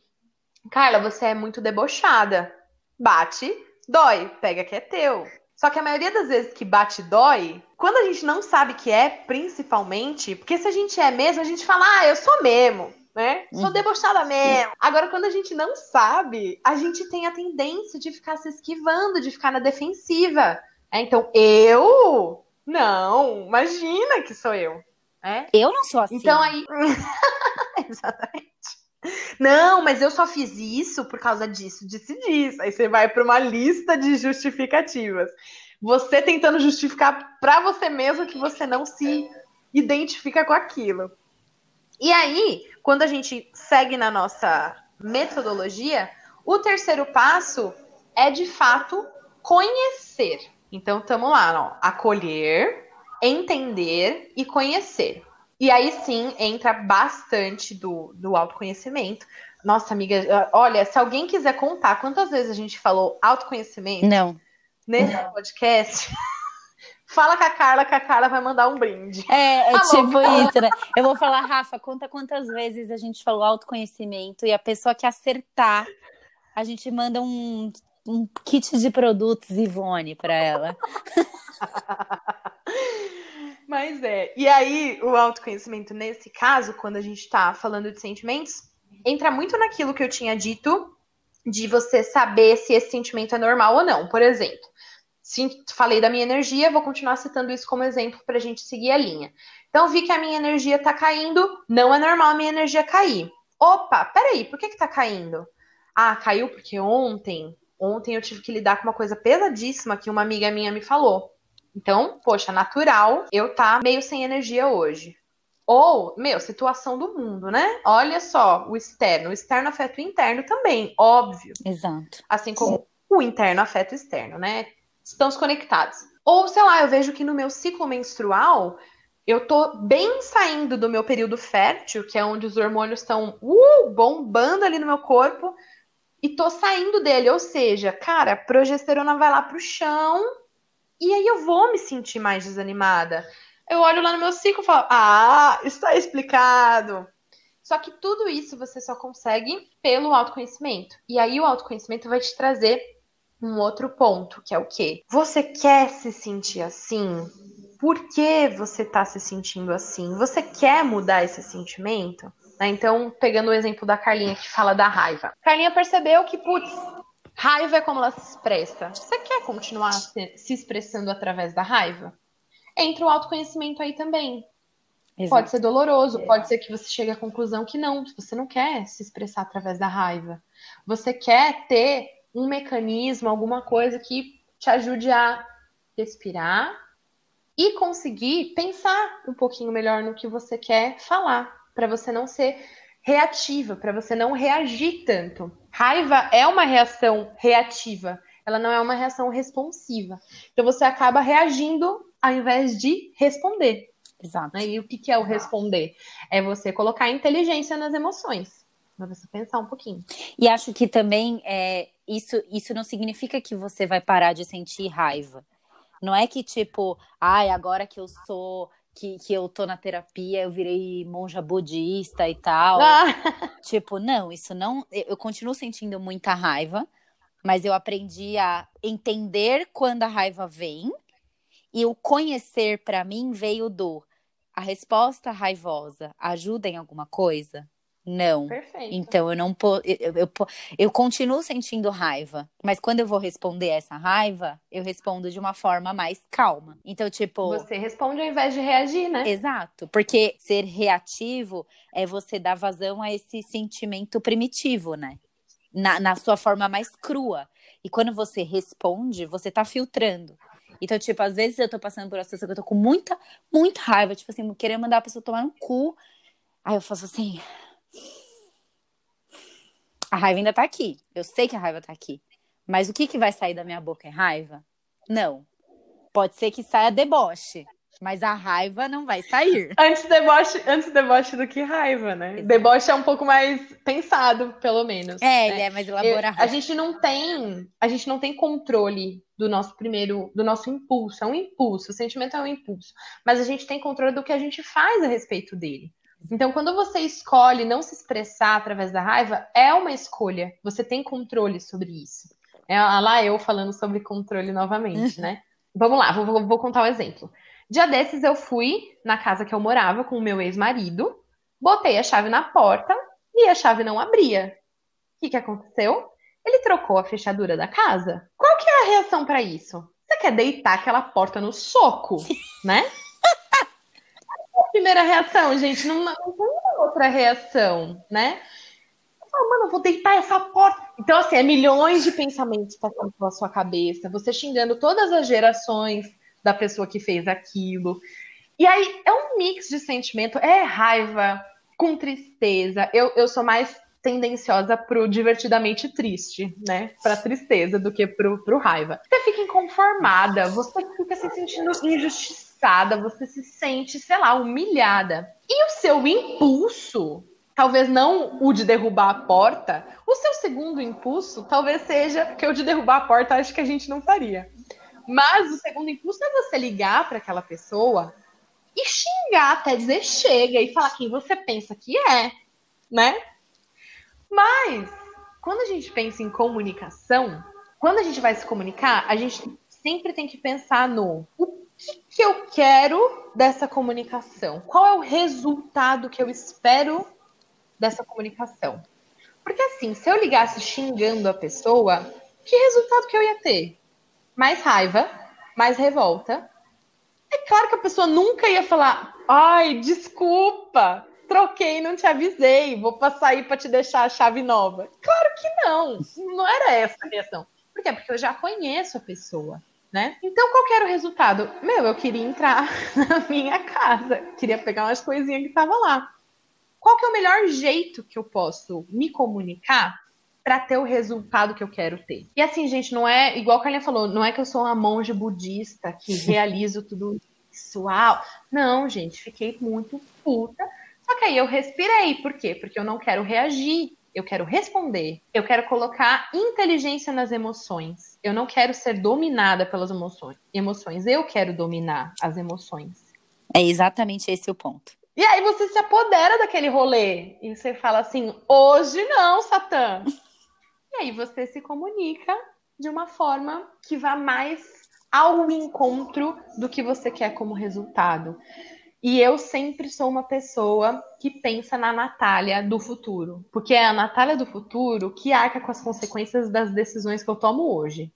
S2: Carla, você é muito debochada. Bate, dói, pega que é teu. Só que a maioria das vezes que bate dói, quando a gente não sabe que é, principalmente, porque se a gente é mesmo, a gente fala, ah, eu sou mesmo, né? Sou uhum. debochada mesmo. Agora, quando a gente não sabe, a gente tem a tendência de ficar se esquivando, de ficar na defensiva. É, então, eu não, imagina que sou eu. É?
S1: Eu não sou assim.
S2: Então aí. *laughs* Exatamente. Não, mas eu só fiz isso por causa disso, disso e disso. Aí você vai para uma lista de justificativas. Você tentando justificar para você mesmo que você não se identifica com aquilo. E aí, quando a gente segue na nossa metodologia, o terceiro passo é de fato conhecer. Então, estamos lá, ó, acolher, entender e conhecer. E aí sim entra bastante do, do autoconhecimento. Nossa, amiga, olha, se alguém quiser contar quantas vezes a gente falou autoconhecimento
S1: Não.
S2: nesse podcast, *laughs* fala com a Carla que a Carla vai mandar um brinde.
S1: É, é tipo isso, né? Eu vou falar, Rafa, conta quantas vezes a gente falou autoconhecimento e a pessoa que acertar, a gente manda um um kit de produtos Ivone para ela. *laughs*
S2: Mas é. E aí, o autoconhecimento, nesse caso, quando a gente está falando de sentimentos, entra muito naquilo que eu tinha dito de você saber se esse sentimento é normal ou não. Por exemplo, se falei da minha energia, vou continuar citando isso como exemplo para a gente seguir a linha. Então, vi que a minha energia está caindo, não é normal a minha energia cair. Opa, peraí, por que está caindo? Ah, caiu porque ontem Ontem eu tive que lidar com uma coisa pesadíssima que uma amiga minha me falou. Então, poxa, natural eu tá meio sem energia hoje. Ou, meu, situação do mundo, né? Olha só, o externo. O externo afeta o interno também, óbvio.
S1: Exato.
S2: Assim como o interno afeta o externo, né? Estamos conectados. Ou, sei lá, eu vejo que no meu ciclo menstrual eu tô bem saindo do meu período fértil, que é onde os hormônios estão uh, bombando ali no meu corpo e tô saindo dele. Ou seja, cara, a progesterona vai lá pro chão e aí eu vou me sentir mais desanimada. Eu olho lá no meu ciclo e falo, ah, está explicado. Só que tudo isso você só consegue pelo autoconhecimento. E aí o autoconhecimento vai te trazer um outro ponto, que é o quê? Você quer se sentir assim? Por que você está se sentindo assim? Você quer mudar esse sentimento? Né? Então, pegando o exemplo da Carlinha que fala da raiva. Carlinha percebeu que, putz, raiva é como ela se expressa. Você quer continuar se expressando através da raiva? Entra o autoconhecimento aí também. Exato. Pode ser doloroso, é. pode ser que você chegue à conclusão que não, você não quer se expressar através da raiva. Você quer ter um mecanismo, alguma coisa que te ajude a respirar e conseguir pensar um pouquinho melhor no que você quer falar, para você não ser reativa, para você não reagir tanto. Raiva é uma reação reativa, ela não é uma reação responsiva. Então você acaba reagindo ao invés de responder.
S1: Exato.
S2: Né? E o que, que é o responder? É você colocar inteligência nas emoções. Pra você pensar um pouquinho.
S1: E acho que também é, isso, isso não significa que você vai parar de sentir raiva. Não é que, tipo, ai, agora que eu sou. Que, que eu tô na terapia, eu virei monja budista e tal. Ah. Tipo, não, isso não. Eu continuo sentindo muita raiva, mas eu aprendi a entender quando a raiva vem. E o conhecer para mim veio do a resposta raivosa ajuda em alguma coisa? Não.
S2: Perfeito.
S1: Então eu não eu, eu, eu, continuo sentindo raiva, mas quando eu vou responder essa raiva, eu respondo de uma forma mais calma. Então, tipo.
S2: Você responde ao invés de reagir, né?
S1: Exato. Porque ser reativo é você dar vazão a esse sentimento primitivo, né? Na, na sua forma mais crua. E quando você responde, você tá filtrando. Então, tipo, às vezes eu tô passando por uma situação que eu tô com muita, muita raiva, tipo assim, querendo mandar a pessoa tomar um cu. Aí eu faço assim. A raiva ainda tá aqui. Eu sei que a raiva tá aqui. Mas o que, que vai sair da minha boca é raiva? Não. Pode ser que saia deboche. Mas a raiva não vai sair. *laughs*
S2: Antes deboche, antes deboche do que raiva, né? Exato. Deboche é um pouco mais pensado, pelo menos.
S1: É,
S2: né?
S1: ele é mais elaborado.
S2: Eu, a gente não tem, a gente não tem controle do nosso primeiro, do nosso impulso. É um impulso, o sentimento é um impulso. Mas a gente tem controle do que a gente faz a respeito dele. Então, quando você escolhe não se expressar através da raiva, é uma escolha. Você tem controle sobre isso. É lá eu falando sobre controle novamente, né? *laughs* Vamos lá, vou, vou contar um exemplo. Dia desses eu fui na casa que eu morava com o meu ex-marido, botei a chave na porta e a chave não abria. O que, que aconteceu? Ele trocou a fechadura da casa. Qual que é a reação para isso? Você quer deitar aquela porta no soco, *laughs* né? Primeira reação, gente. Não, não tem outra reação, né? Eu mano, eu vou deitar essa porta. Então, assim, é milhões de pensamentos passando pela sua cabeça. Você xingando todas as gerações da pessoa que fez aquilo. E aí é um mix de sentimento, é raiva com tristeza. Eu, eu sou mais tendenciosa pro divertidamente triste, né? Pra tristeza do que pro, pro raiva. Você fica inconformada, você fica se sentindo injustiçada, você se sente, sei lá, humilhada. E o seu impulso, talvez não o de derrubar a porta, o seu segundo impulso talvez seja que o de derrubar a porta acho que a gente não faria. Mas o segundo impulso é você ligar para aquela pessoa e xingar até dizer chega e falar quem você pensa que é, né? Mas quando a gente pensa em comunicação, quando a gente vai se comunicar, a gente sempre tem que pensar no o que, que eu quero dessa comunicação? Qual é o resultado que eu espero dessa comunicação? Porque assim, se eu ligasse xingando a pessoa, que resultado que eu ia ter? mais raiva, mais revolta. É claro que a pessoa nunca ia falar: ai, desculpa, troquei, não te avisei, vou passar aí para te deixar a chave nova. Claro que não, não era essa a reação. Por quê? Porque eu já conheço a pessoa. Né? Então, qual era o resultado? Meu, eu queria entrar *laughs* na minha casa, queria pegar umas coisinhas que estavam lá. Qual que é o melhor jeito que eu posso me comunicar para ter o resultado que eu quero ter. E assim, gente, não é igual a Carlinha falou, não é que eu sou uma monja budista que realizo tudo isso. Uau. Não, gente, fiquei muito puta. Só que aí eu respirei. Por quê? Porque eu não quero reagir. Eu quero responder. Eu quero colocar inteligência nas emoções. Eu não quero ser dominada pelas emoções. Emoções. Eu quero dominar as emoções.
S1: É exatamente esse o ponto.
S2: E aí você se apodera daquele rolê e você fala assim: hoje não, Satã. *laughs* E aí você se comunica de uma forma que vá mais ao encontro do que você quer como resultado. E eu sempre sou uma pessoa que pensa na Natália do futuro, porque é a Natália do futuro que arca com as consequências das decisões que eu tomo hoje.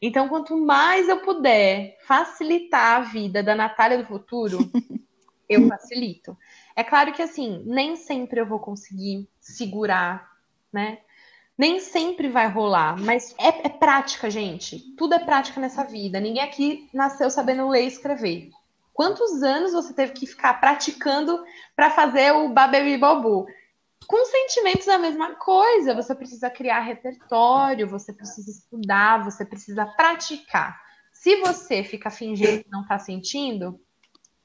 S2: Então, quanto mais eu puder facilitar a vida da Natália do futuro, *laughs* eu facilito. É claro que assim, nem sempre eu vou conseguir segurar, né? Nem sempre vai rolar, mas é, é prática, gente. Tudo é prática nessa vida. Ninguém aqui nasceu sabendo ler e escrever. Quantos anos você teve que ficar praticando para fazer o babebi bobu? Com sentimentos a mesma coisa. Você precisa criar repertório, você precisa estudar, você precisa praticar. Se você fica fingindo que não está sentindo,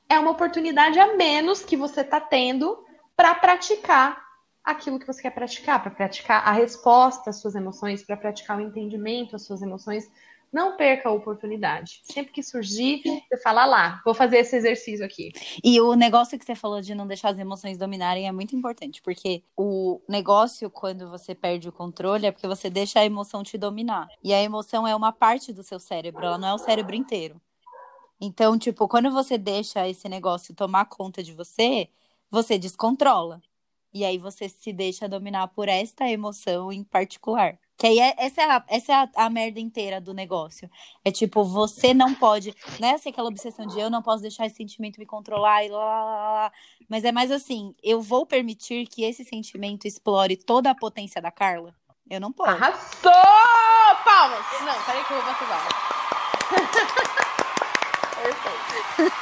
S2: é uma oportunidade a menos que você está tendo para praticar aquilo que você quer praticar, para praticar a resposta às suas emoções, para praticar o entendimento às suas emoções. Não perca a oportunidade. Sempre que surgir, você fala lá, vou fazer esse exercício aqui.
S1: E o negócio que você falou de não deixar as emoções dominarem é muito importante, porque o negócio, quando você perde o controle, é porque você deixa a emoção te dominar. E a emoção é uma parte do seu cérebro, ela não é o cérebro inteiro. Então, tipo, quando você deixa esse negócio tomar conta de você, você descontrola. E aí você se deixa dominar por esta emoção em particular. Que aí é, essa é, a, essa é a, a, merda inteira do negócio. É tipo, você não pode. Não é assim aquela obsessão de eu não posso deixar esse sentimento me controlar e lá, lá, lá, lá. Mas é mais assim, eu vou permitir que esse sentimento explore toda a potência da Carla? Eu não posso.
S2: Arrasou! Palmas! Não, peraí que eu vou bater *laughs* Perfeito.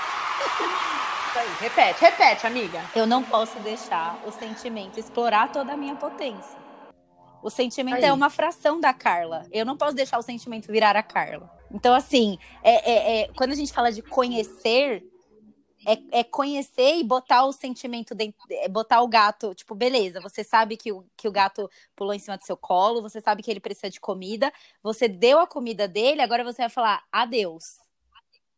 S2: Repete, repete, amiga.
S1: Eu não posso deixar o sentimento explorar toda a minha potência. O sentimento Aí. é uma fração da Carla. Eu não posso deixar o sentimento virar a Carla. Então, assim, é, é, é quando a gente fala de conhecer, é, é, conhecer e botar o sentimento dentro, é botar o gato, tipo, beleza, você sabe que o, que o gato pulou em cima do seu colo, você sabe que ele precisa de comida, você deu a comida dele, agora você vai falar adeus.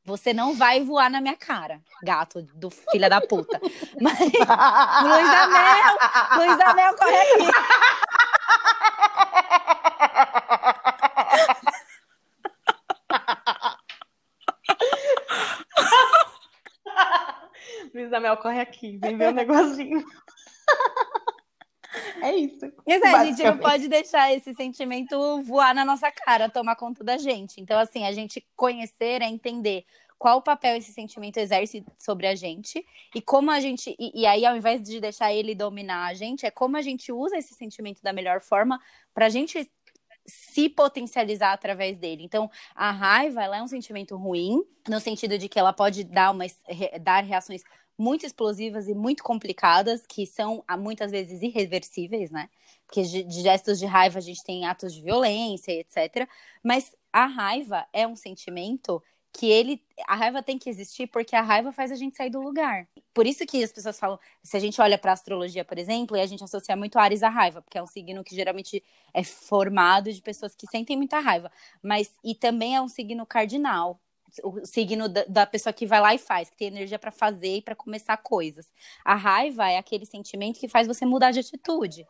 S1: Você não vai voar na minha cara, gato do filha da puta. *laughs* Mas, Luísa Mel, Luísa Mel, corre aqui. *laughs*
S2: Luísa Mel, corre aqui, vem ver o um negocinho. É isso.
S1: Mas é, a gente não pode deixar esse sentimento voar na nossa cara, tomar conta da gente. Então, assim, a gente conhecer é entender qual o papel esse sentimento exerce sobre a gente e como a gente. E, e, aí, ao invés de deixar ele dominar a gente, é como a gente usa esse sentimento da melhor forma para a gente se potencializar através dele. Então, a raiva ela é um sentimento ruim, no sentido de que ela pode dar, uma, dar reações muito explosivas e muito complicadas, que são muitas vezes irreversíveis, né? Porque de gestos de raiva a gente tem atos de violência, etc. Mas a raiva é um sentimento que ele a raiva tem que existir porque a raiva faz a gente sair do lugar. Por isso que as pessoas falam, se a gente olha para astrologia, por exemplo, e a gente associa muito Ares à raiva, porque é um signo que geralmente é formado de pessoas que sentem muita raiva, mas e também é um signo cardinal, o signo da, da, pessoa que vai lá e faz, que tem energia para fazer e para começar coisas. A raiva é aquele sentimento que faz você mudar de atitude.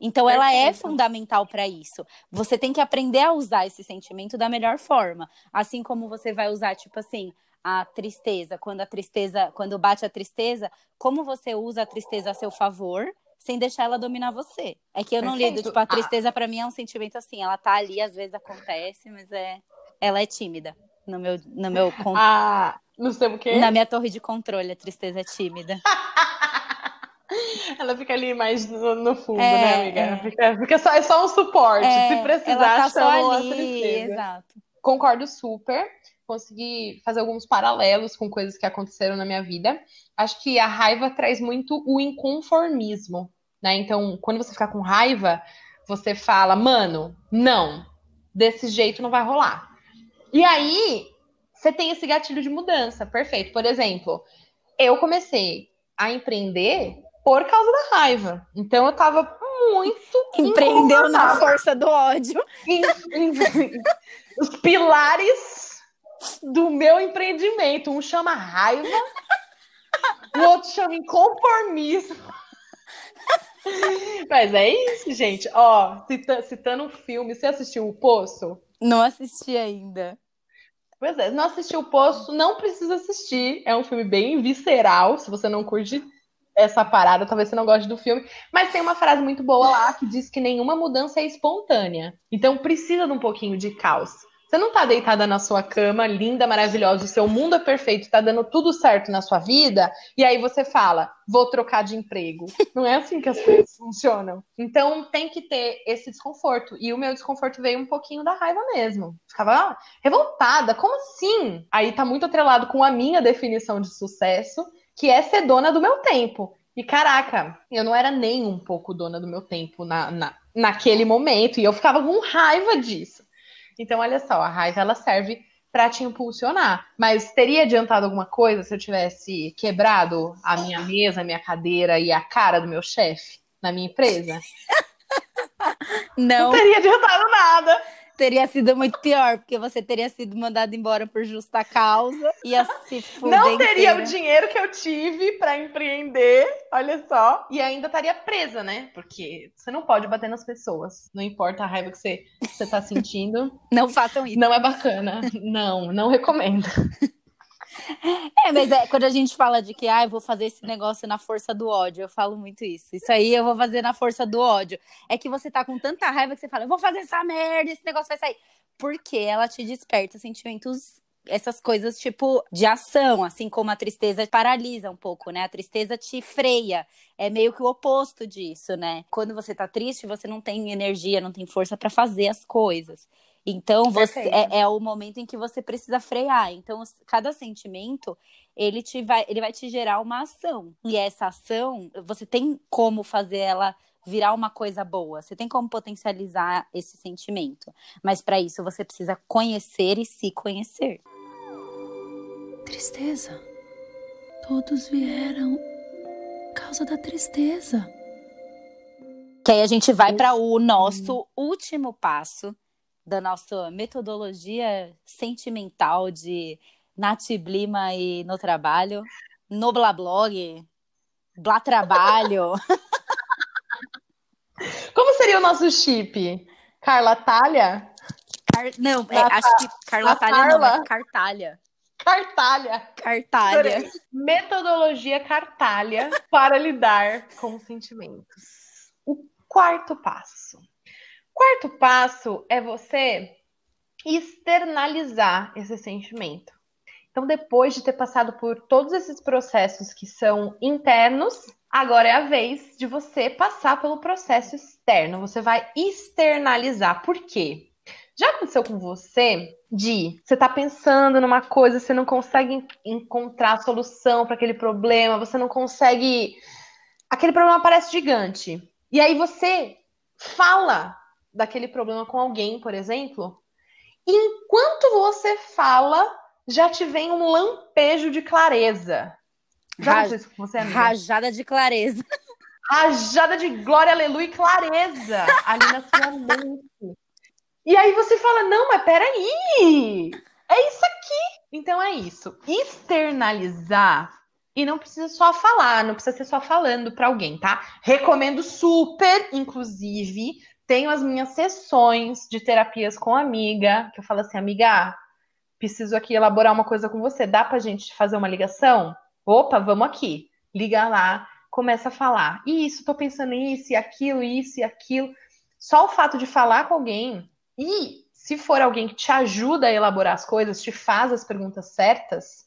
S1: Então Perfeito. ela é fundamental para isso. Você tem que aprender a usar esse sentimento da melhor forma, assim como você vai usar tipo assim, a tristeza, quando a tristeza, quando bate a tristeza, como você usa a tristeza a seu favor, sem deixar ela dominar você. É que eu não Perfeito. lido, tipo, a tristeza ah. para mim é um sentimento assim, ela tá ali, às vezes acontece, mas é ela é tímida no meu no meu
S2: Ah, no seu quê?
S1: Na minha torre de controle, a tristeza é tímida. *laughs*
S2: Ela fica ali mais no, no fundo, é, né, amiga? É. Fica, fica só, é só um suporte. É, Se precisar,
S1: tá chama ali. Exato.
S2: Concordo super. Consegui fazer alguns paralelos com coisas que aconteceram na minha vida. Acho que a raiva traz muito o inconformismo, né? Então, quando você ficar com raiva, você fala, mano, não, desse jeito não vai rolar. E aí, você tem esse gatilho de mudança, perfeito. Por exemplo, eu comecei a empreender por causa da raiva. Então eu tava muito.
S1: Empreendeu na força do ódio.
S2: Os pilares do meu empreendimento. Um chama raiva O outro chama inconformismo. Mas é isso, gente. Ó, cita, citando um filme, você assistiu O Poço?
S1: Não assisti ainda.
S2: Pois é, não assistiu O Poço, não precisa assistir. É um filme bem visceral. Se você não curte essa parada, talvez você não goste do filme. Mas tem uma frase muito boa lá que diz que nenhuma mudança é espontânea. Então precisa de um pouquinho de caos. Você não tá deitada na sua cama, linda, maravilhosa, o seu mundo é perfeito, tá dando tudo certo na sua vida, e aí você fala, vou trocar de emprego. Não é assim que as coisas funcionam. Então tem que ter esse desconforto. E o meu desconforto veio um pouquinho da raiva mesmo. Ficava ah, revoltada, como assim? Aí tá muito atrelado com a minha definição de sucesso, que é ser dona do meu tempo. E caraca, eu não era nem um pouco dona do meu tempo na, na, naquele momento, e eu ficava com raiva disso. Então, olha só, a raiva ela serve para te impulsionar. Mas teria adiantado alguma coisa se eu tivesse quebrado a minha mesa, a minha cadeira e a cara do meu chefe na minha empresa? *laughs*
S1: Não.
S2: Não teria adiantado nada
S1: teria sido muito pior, porque você teria sido mandado embora por justa causa. Ia se fuder
S2: Não teria
S1: inteira.
S2: o dinheiro que eu tive para empreender, olha só. E ainda estaria presa, né? Porque você não pode bater nas pessoas. Não importa a raiva que você, você tá sentindo. *laughs*
S1: não façam isso.
S2: Não é bacana. Não, não recomendo. *laughs* *laughs*
S1: É, mas é, quando a gente fala de que ah, eu vou fazer esse negócio na força do ódio, eu falo muito isso. Isso aí eu vou fazer na força do ódio. É que você tá com tanta raiva que você fala, eu vou fazer essa merda, esse negócio vai sair. Porque ela te desperta sentimentos essas coisas tipo de ação, assim como a tristeza paralisa um pouco, né? A tristeza te freia. É meio que o oposto disso, né? Quando você tá triste, você não tem energia, não tem força para fazer as coisas. Então, você é, é, o momento em que você precisa frear. Então, cada sentimento, ele, te vai, ele vai te gerar uma ação. E essa ação, você tem como fazer ela virar uma coisa boa. Você tem como potencializar esse sentimento. Mas para isso, você precisa conhecer e se conhecer.
S3: Tristeza. Todos vieram causa da tristeza.
S1: Que aí a gente vai para o nosso último passo, da nossa metodologia sentimental de Natiblima e no trabalho, no Blablog, Blá Trabalho. *laughs*
S2: Como seria o nosso chip? Carla Talha?
S1: Car... Não, é, acho que Carla Talha não, mas Cartalha.
S2: Cartalha.
S1: Cartalha.
S2: Metodologia Cartalha para lidar com sentimentos. O quarto passo Quarto passo é você externalizar esse sentimento. Então, depois de ter passado por todos esses processos que são internos, agora é a vez de você passar pelo processo externo. Você vai externalizar. Por quê? Já aconteceu com você de você tá pensando numa coisa, você não consegue encontrar solução para aquele problema, você não consegue. Aquele problema parece gigante. E aí você fala daquele problema com alguém, por exemplo, enquanto você fala, já te vem um lampejo de clareza.
S1: Já isso com você, amiga? Rajada de clareza. *laughs*
S2: Rajada de glória, aleluia e clareza ali na sua mente. E aí você fala, não, mas peraí, é isso aqui. Então é isso. Externalizar e não precisa só falar, não precisa ser só falando para alguém, tá? Recomendo super, inclusive, tenho as minhas sessões de terapias com amiga, que eu falo assim, amiga, preciso aqui elaborar uma coisa com você, dá pra gente fazer uma ligação? Opa, vamos aqui. Liga lá, começa a falar. Isso, tô pensando nisso e aquilo, isso e aquilo. Só o fato de falar com alguém e se for alguém que te ajuda a elaborar as coisas, te faz as perguntas certas,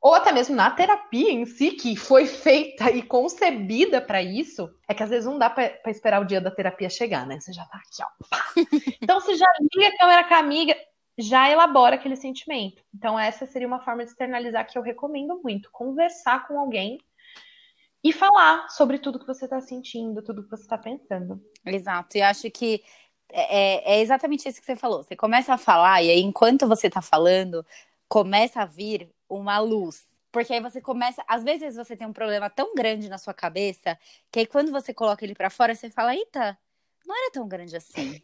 S2: ou até mesmo na terapia em si, que foi feita e concebida para isso, é que às vezes não dá para esperar o dia da terapia chegar, né? Você já tá aqui, ó. *laughs* Então você já liga a câmera com a amiga, já elabora aquele sentimento. Então essa seria uma forma de externalizar que eu recomendo muito, conversar com alguém e falar sobre tudo que você está sentindo, tudo que você está pensando.
S1: Exato. E acho que é, é, exatamente isso que você falou. Você começa a falar, e aí, enquanto você está falando, começa a vir uma luz. Porque aí você começa. Às vezes você tem um problema tão grande na sua cabeça que aí quando você coloca ele para fora, você fala: eita, não era tão grande assim.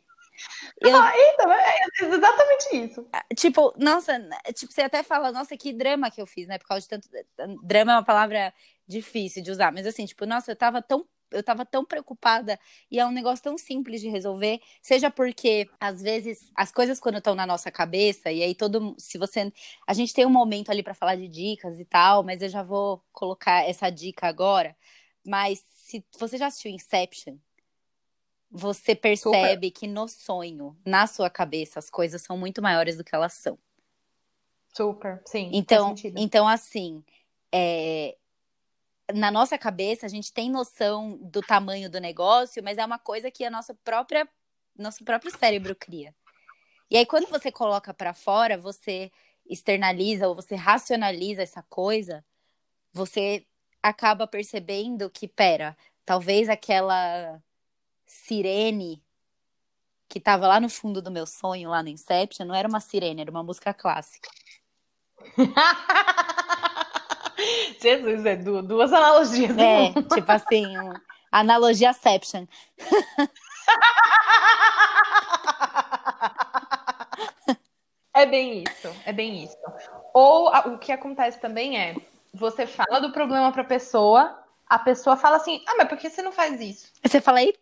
S2: Eu... Eita, é exatamente isso.
S1: Ah, tipo, nossa, tipo, você até fala, nossa, que drama que eu fiz, né? Por causa de tanto. Drama é uma palavra difícil de usar. Mas assim, tipo, nossa, eu tava tão eu tava tão preocupada e é um negócio tão simples de resolver, seja porque às vezes as coisas quando estão na nossa cabeça e aí todo se você a gente tem um momento ali para falar de dicas e tal, mas eu já vou colocar essa dica agora, mas se você já assistiu Inception, você percebe Super. que no sonho, na sua cabeça, as coisas são muito maiores do que elas são.
S2: Super, sim.
S1: Então, então assim, é, na nossa cabeça a gente tem noção do tamanho do negócio, mas é uma coisa que a nossa própria nosso próprio cérebro cria. E aí quando você coloca para fora, você externaliza ou você racionaliza essa coisa, você acaba percebendo que, pera, talvez aquela sirene que estava lá no fundo do meu sonho, lá no Inception, não era uma sirene, era uma música clássica. *laughs* *laughs*
S2: Jesus, é duas analogias.
S1: É, tipo assim, um, analogiaception.
S2: É bem isso, é bem isso. Ou o que acontece também é, você fala do problema pra pessoa, a pessoa fala assim, ah, mas por que você não faz isso?
S1: Você fala, eita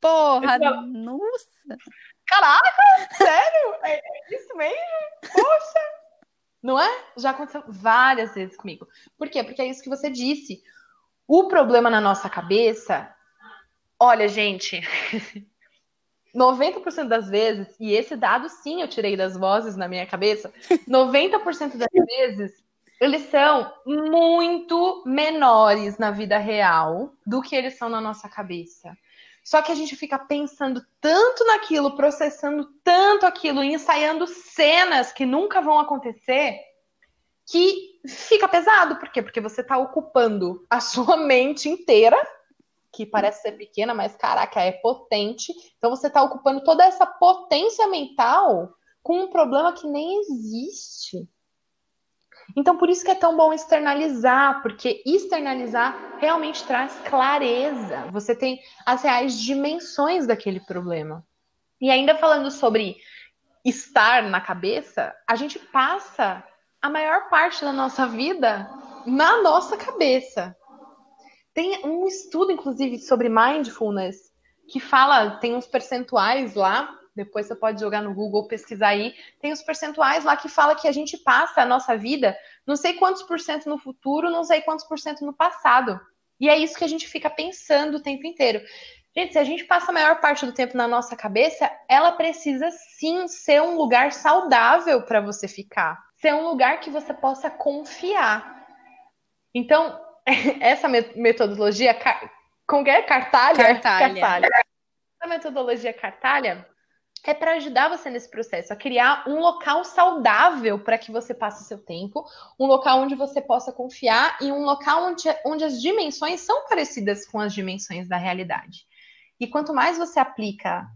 S1: porra, falo, nossa.
S2: Caraca, sério? É isso mesmo? Poxa! Não é? Já aconteceu várias vezes comigo. Por quê? Porque é isso que você disse. O problema na nossa cabeça, olha, gente, *laughs* 90% das vezes, e esse dado sim eu tirei das vozes na minha cabeça, *laughs* 90% das vezes eles são muito menores na vida real do que eles são na nossa cabeça. Só que a gente fica pensando tanto naquilo, processando tanto aquilo, ensaiando cenas que nunca vão acontecer, que fica pesado. Por quê? Porque você está ocupando a *laughs* sua mente inteira, que parece ser pequena, mas caraca, é potente. Então você está ocupando toda essa potência mental com um problema que nem existe. Então, por isso que é tão bom externalizar, porque externalizar realmente traz clareza. Você tem as reais dimensões daquele problema. E ainda falando sobre estar na cabeça, a gente passa a maior parte da nossa vida na nossa cabeça. Tem um estudo, inclusive, sobre mindfulness, que fala, tem uns percentuais lá depois você pode jogar no Google, pesquisar aí. Tem os percentuais lá que fala que a gente passa a nossa vida não sei quantos por cento no futuro, não sei quantos por cento no passado. E é isso que a gente fica pensando o tempo inteiro. Gente, se a gente passa a maior parte do tempo na nossa cabeça, ela precisa sim ser um lugar saudável para você ficar. Ser um lugar que você possa confiar. Então, *laughs* essa metodologia, como é? Cartalha?
S1: Cartalha. Cartalha.
S2: Essa metodologia cartalha, é para ajudar você nesse processo, a criar um local saudável para que você passe o seu tempo, um local onde você possa confiar e um local onde, onde as dimensões são parecidas com as dimensões da realidade. E quanto mais você aplica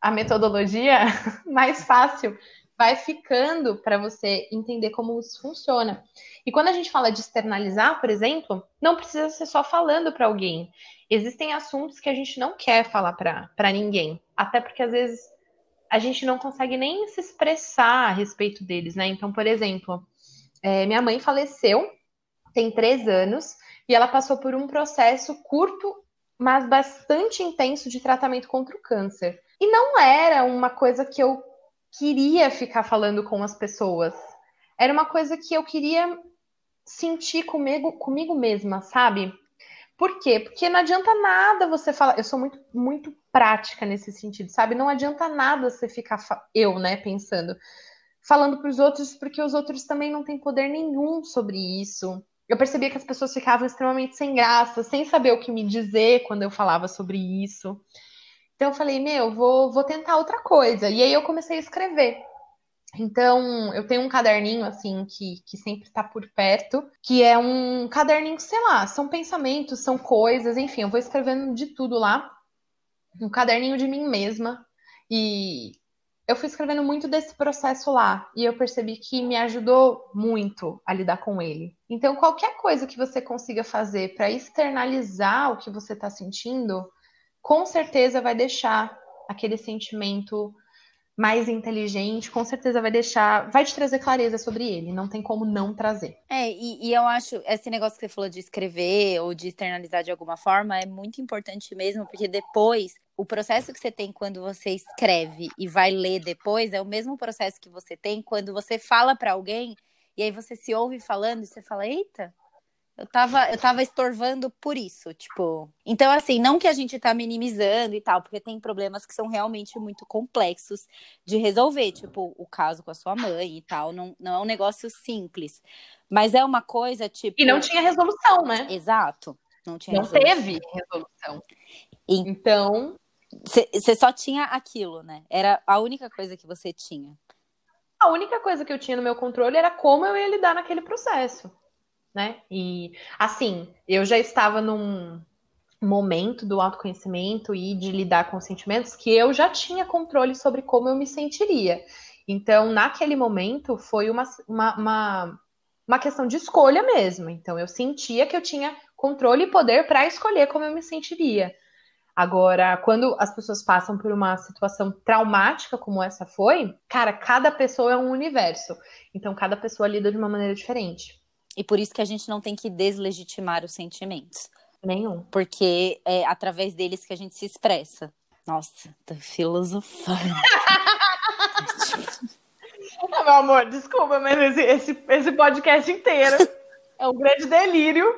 S2: a metodologia, *laughs* mais fácil vai ficando para você entender como isso funciona. E quando a gente fala de externalizar, por exemplo, não precisa ser só falando para alguém. Existem assuntos que a gente não quer falar para ninguém, até porque às vezes a gente não consegue nem se expressar a respeito deles, né? Então, por exemplo, é, minha mãe faleceu, tem três anos, e ela passou por um processo curto, mas bastante intenso de tratamento contra o câncer. E não era uma coisa que eu queria ficar falando com as pessoas. Era uma coisa que eu queria sentir comigo, comigo mesma, sabe? Por quê? Porque não adianta nada você falar. Eu sou muito, muito prática nesse sentido, sabe? Não adianta nada você ficar, eu, né, pensando, falando para os outros, porque os outros também não têm poder nenhum sobre isso. Eu percebia que as pessoas ficavam extremamente sem graça, sem saber o que me dizer quando eu falava sobre isso. Então eu falei, meu, vou, vou tentar outra coisa. E aí eu comecei a escrever. Então, eu tenho um caderninho, assim, que, que sempre está por perto, que é um caderninho, sei lá, são pensamentos, são coisas, enfim, eu vou escrevendo de tudo lá. Um caderninho de mim mesma. E eu fui escrevendo muito desse processo lá. E eu percebi que me ajudou muito a lidar com ele. Então, qualquer coisa que você consiga fazer para externalizar o que você está sentindo, com certeza vai deixar aquele sentimento mais inteligente, com certeza vai deixar, vai te trazer clareza sobre ele, não tem como não trazer.
S1: É, e, e, eu acho, esse negócio que você falou de escrever ou de externalizar de alguma forma é muito importante mesmo, porque depois, o processo que você tem quando você escreve e vai ler depois é o mesmo processo que você tem quando você fala para alguém e aí você se ouve falando e você fala, eita, eu tava, eu tava estorvando por isso, tipo. Então, assim, não que a gente tá minimizando e tal, porque tem problemas que são realmente muito complexos de resolver, tipo, o caso com a sua mãe e tal, não, não é um negócio simples. Mas é uma coisa, tipo.
S2: E não tinha resolução, né?
S1: Exato. Não tinha
S2: Não resolução. teve resolução. Então.
S1: Você só tinha aquilo, né? Era a única coisa que você tinha.
S2: A única coisa que eu tinha no meu controle era como eu ia lidar naquele processo né? E assim, eu já estava num momento do autoconhecimento e de lidar com os sentimentos que eu já tinha controle sobre como eu me sentiria. Então, naquele momento, foi uma, uma, uma, uma questão de escolha mesmo. Então, eu sentia que eu tinha controle e poder para escolher como eu me sentiria. Agora, quando as pessoas passam por uma situação traumática como essa foi, cara, cada pessoa é um universo. Então, cada pessoa lida de uma maneira diferente.
S1: E por isso que a gente não tem que deslegitimar os sentimentos.
S2: Nenhum.
S1: Porque é através deles que a gente se expressa. Nossa, tô filosofando. *laughs*
S2: ah, meu amor, desculpa, mas esse, esse, esse podcast inteiro é um grande delírio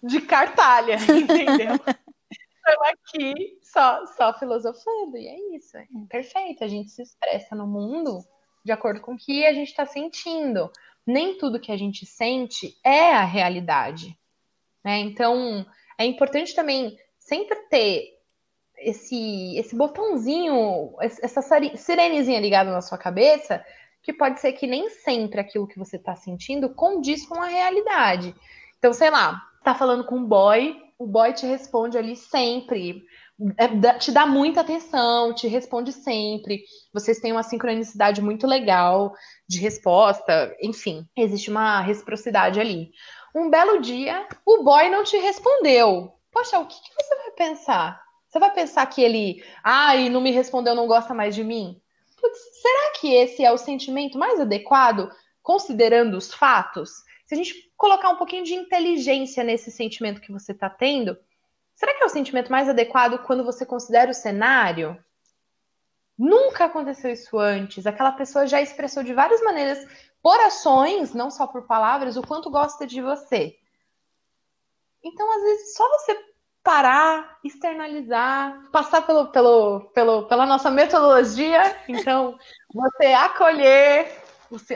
S2: de cartalha, *laughs* entendeu? Estamos aqui só, só filosofando, e é isso. É perfeito, a gente se expressa no mundo de acordo com o que a gente está sentindo nem tudo que a gente sente é a realidade. Né? Então, é importante também sempre ter esse, esse botãozinho, essa sirenezinha ligada na sua cabeça, que pode ser que nem sempre aquilo que você está sentindo condiz com a realidade. Então, sei lá, tá falando com um boy, o boy te responde ali sempre, te dá muita atenção, te responde sempre. Vocês têm uma sincronicidade muito legal de resposta, enfim, existe uma reciprocidade ali. Um belo dia, o boy não te respondeu. Poxa, o que, que você vai pensar? Você vai pensar que ele, ai, ah, não me respondeu, não gosta mais de mim? Putz, será que esse é o sentimento mais adequado, considerando os fatos? Se a gente colocar um pouquinho de inteligência nesse sentimento que você está tendo, será que é o sentimento mais adequado quando você considera o cenário? Nunca aconteceu isso antes. Aquela pessoa já expressou de várias maneiras, por ações, não só por palavras, o quanto gosta de você. Então, às vezes, só você parar, externalizar, passar pelo, pelo, pelo, pela nossa metodologia. Então, você acolher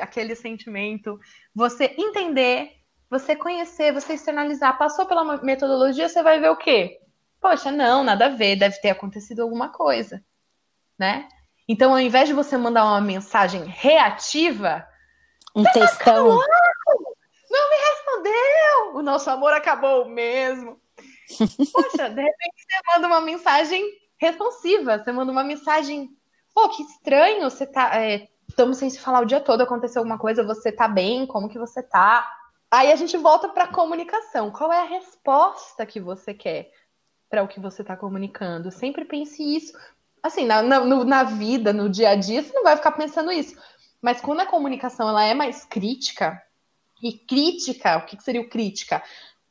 S2: aquele sentimento, você entender, você conhecer, você externalizar. Passou pela metodologia, você vai ver o quê? Poxa, não, nada a ver, deve ter acontecido alguma coisa né? Então, ao invés de você mandar uma mensagem reativa,
S1: um textão.
S2: Não me respondeu! O nosso amor acabou mesmo. *laughs* Poxa, de repente você manda uma mensagem responsiva, você manda uma mensagem, pô, que estranho, você tá. É, estamos sem se falar o dia todo, aconteceu alguma coisa, você tá bem, como que você tá? Aí a gente volta para comunicação. Qual é a resposta que você quer para o que você está comunicando? Sempre pense isso, assim, na, na, na vida, no dia a dia, você não vai ficar pensando isso. Mas quando a comunicação ela é mais crítica, e crítica, o que, que seria o crítica?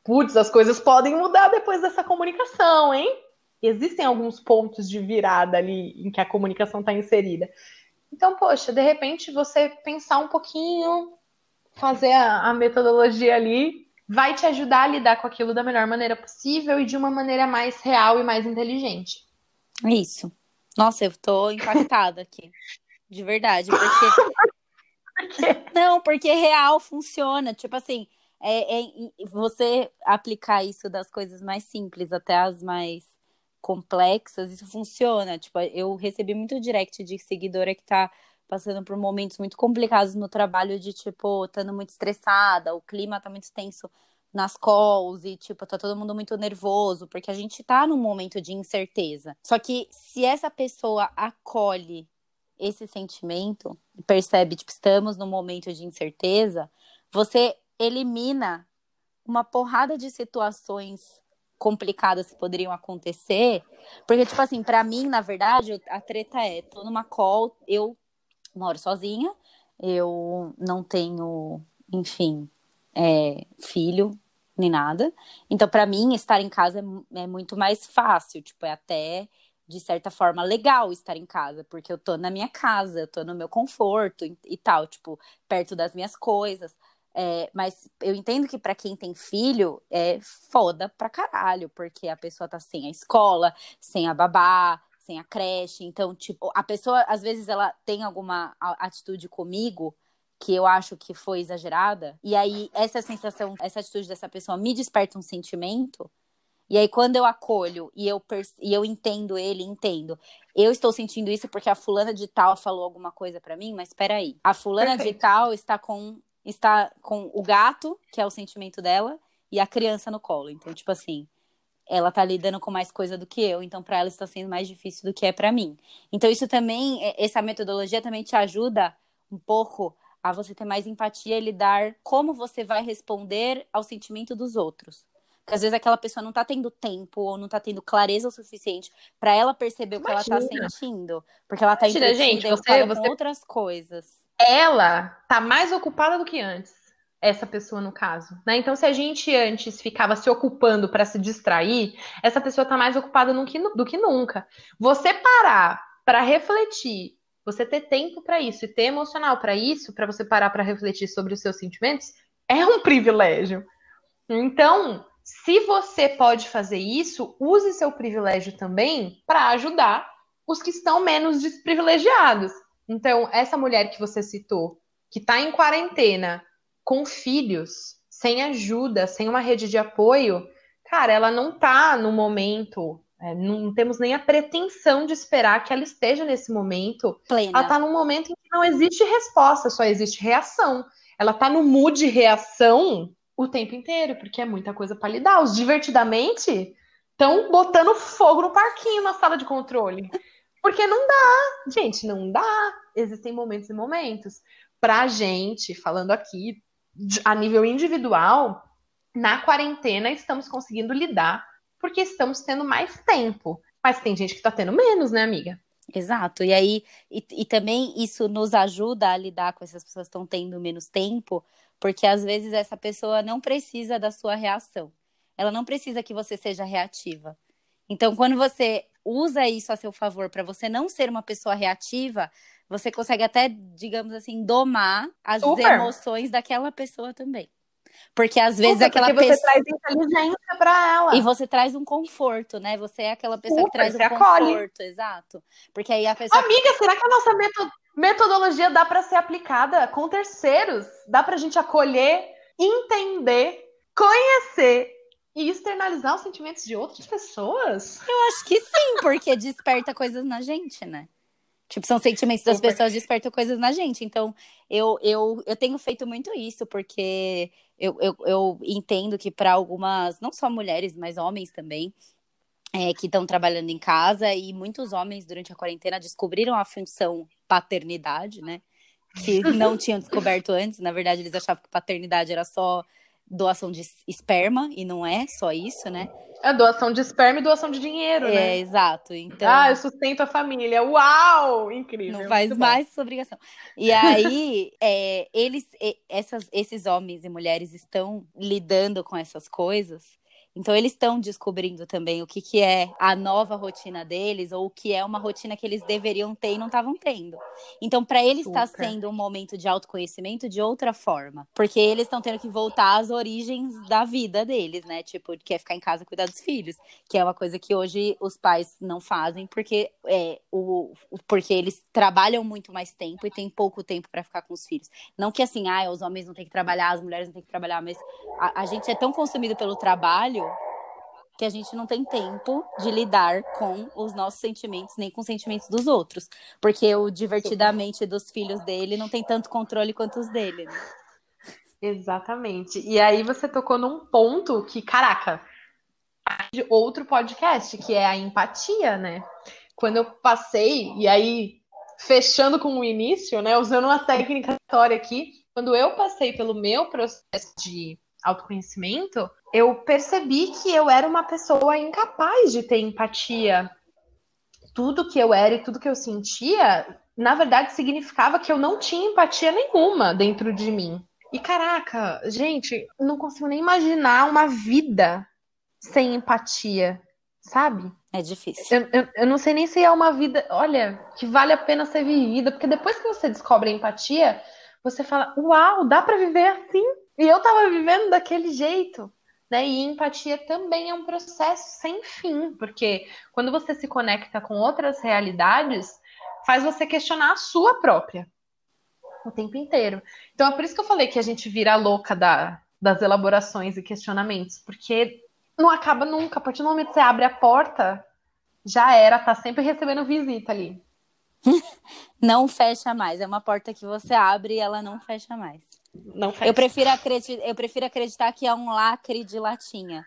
S2: Putz, as coisas podem mudar depois dessa comunicação, hein? Existem alguns pontos de virada ali em que a comunicação está inserida. Então, poxa, de repente você pensar um pouquinho, fazer a, a metodologia ali, vai te ajudar a lidar com aquilo da melhor maneira possível e de uma maneira mais real e mais inteligente.
S1: Isso. Nossa, eu tô impactada aqui. De verdade. Porque. *laughs* Não, porque real funciona. Tipo assim, é, é, você aplicar isso das coisas mais simples até as mais complexas, isso funciona. Tipo, eu recebi muito direct de seguidora que tá passando por momentos muito complicados no trabalho de tipo, estando muito estressada, o clima tá muito tenso nas calls e, tipo, tá todo mundo muito nervoso, porque a gente tá num momento de incerteza. Só que se essa pessoa acolhe esse sentimento percebe, tipo, estamos num momento de incerteza, você elimina uma porrada de situações complicadas que poderiam acontecer. Porque, tipo assim, para mim, na verdade, a treta é, tô numa call, eu moro sozinha, eu não tenho, enfim, é, filho nem nada. Então, para mim, estar em casa é, é, muito mais fácil, tipo, é até de certa forma legal estar em casa, porque eu tô na minha casa, eu tô no meu conforto e, e tal, tipo, perto das minhas coisas. É, mas eu entendo que para quem tem filho é foda pra caralho, porque a pessoa tá sem a escola, sem a babá, sem a creche. Então, tipo, a pessoa, às vezes, ela tem alguma atitude comigo que eu acho que foi exagerada. E aí, essa sensação, essa atitude dessa pessoa me desperta um sentimento. E aí, quando eu acolho e eu, e eu entendo ele, entendo. Eu estou sentindo isso porque a fulana de tal falou alguma coisa para mim, mas peraí. A fulana Perfeito. de tal está com, está com o gato, que é o sentimento dela, e a criança no colo. Então, tipo assim, ela tá lidando com mais coisa do que eu, então para ela está sendo mais difícil do que é para mim. Então isso também, é, essa metodologia também te ajuda um pouco a você ter mais empatia e lidar como você vai responder ao sentimento dos outros. Porque às vezes aquela pessoa não tá tendo tempo ou não tá tendo clareza o suficiente para ela perceber o que Imagina. ela tá sentindo, porque ela tá
S2: Imagina, gente, você,
S1: você... com outras coisas.
S2: Ela tá mais ocupada do que antes essa pessoa no caso, né? Então, se a gente antes ficava se ocupando para se distrair, essa pessoa está mais ocupada do que, nunca. Você parar para refletir, você ter tempo para isso e ter emocional para isso, para você parar para refletir sobre os seus sentimentos, é um *laughs* privilégio. Então, se você pode fazer isso, use seu privilégio também para ajudar os que estão menos desprivilegiados. Então, essa mulher que você citou, que está em quarentena, com filhos, sem ajuda, sem uma rede de apoio, cara, ela não tá no momento. É, não temos nem a pretensão de esperar que ela esteja nesse momento.
S1: Plena.
S2: Ela tá num momento em que não existe resposta, só existe reação. Ela tá no mood de reação o tempo inteiro, porque é muita coisa para lidar. Os divertidamente estão botando fogo no parquinho na sala de controle. Porque não dá, gente, não dá. Existem momentos e momentos. Pra gente, falando aqui, a nível individual, na quarentena estamos conseguindo lidar porque estamos tendo mais tempo. Mas tem gente que está tendo menos, né, amiga?
S1: Exato. E aí, e, e, também isso nos ajuda a lidar com essas pessoas que estão tendo menos tempo, porque às vezes essa pessoa não precisa da sua reação. Ela não precisa que você seja reativa. Então, quando você usa isso a seu favor para você não ser uma pessoa reativa, você consegue até, digamos assim, domar as Super. emoções daquela pessoa também. Porque às vezes Super, aquela
S2: porque
S1: pessoa.
S2: Você traz inteligência para ela.
S1: E você traz um conforto, né? Você é aquela pessoa Super, que traz um acolhe. conforto, exato. Porque aí a pessoa.
S2: Amiga, será que a nossa metodologia dá para ser aplicada com terceiros? Dá para a gente acolher, entender, conhecer e externalizar os sentimentos de outras pessoas?
S1: Eu acho que sim, porque desperta coisas na gente, né? Tipo, são sentimentos das Super. pessoas despertam coisas na gente. Então, eu, eu, eu tenho feito muito isso, porque eu, eu, eu entendo que para algumas, não só mulheres, mas homens também, é, que estão trabalhando em casa, e muitos homens durante a quarentena descobriram a função paternidade, né? Que não tinham descoberto antes. Na verdade, eles achavam que paternidade era só doação de esperma, e não é só isso, né?
S2: É doação de esperma e doação de dinheiro,
S1: é,
S2: né?
S1: É, exato. Então,
S2: ah, eu sustento a família. Uau! Incrível.
S1: Não faz mais sua obrigação. E aí, *laughs* é, eles, essas, esses homens e mulheres estão lidando com essas coisas então, eles estão descobrindo também o que, que é a nova rotina deles, ou o que é uma rotina que eles deveriam ter e não estavam tendo. Então, para eles está sendo um momento de autoconhecimento de outra forma. Porque eles estão tendo que voltar às origens da vida deles, né? Tipo, que é ficar em casa cuidar dos filhos. Que é uma coisa que hoje os pais não fazem, porque, é, o, porque eles trabalham muito mais tempo e tem pouco tempo para ficar com os filhos. Não que assim, ah, os homens não têm que trabalhar, as mulheres não têm que trabalhar, mas a, a gente é tão consumido pelo trabalho que a gente não tem tempo de lidar com os nossos sentimentos, nem com os sentimentos dos outros. Porque o divertidamente dos filhos dele não tem tanto controle quanto os dele. Né?
S2: Exatamente. E aí você tocou num ponto que, caraca, de outro podcast, que é a empatia, né? Quando eu passei, e aí fechando com o início, né? Usando uma técnica história aqui, quando eu passei pelo meu processo de autoconhecimento, eu percebi que eu era uma pessoa incapaz de ter empatia. Tudo que eu era e tudo que eu sentia na verdade, significava que eu não tinha empatia nenhuma dentro de mim. E caraca, gente, não consigo nem imaginar uma vida sem empatia, sabe?
S1: É difícil.
S2: Eu, eu, eu, não sei nem se é uma vida, olha, que vale a pena ser vivida, porque depois que você descobre a empatia, você fala, uau, dá para viver assim. E eu tava vivendo daquele jeito. Né? E empatia também é um processo sem fim, porque quando você se conecta com outras realidades, faz você questionar a sua própria o tempo inteiro. Então é por isso que eu falei que a gente vira louca da, das elaborações e questionamentos, porque não acaba nunca. A partir do momento que você abre a porta, já era, tá sempre recebendo visita ali. *laughs*
S1: não fecha mais. É uma porta que você abre e ela não fecha mais.
S2: Não fecha.
S1: Eu prefiro, acreditar, eu prefiro acreditar que é um lacre de latinha.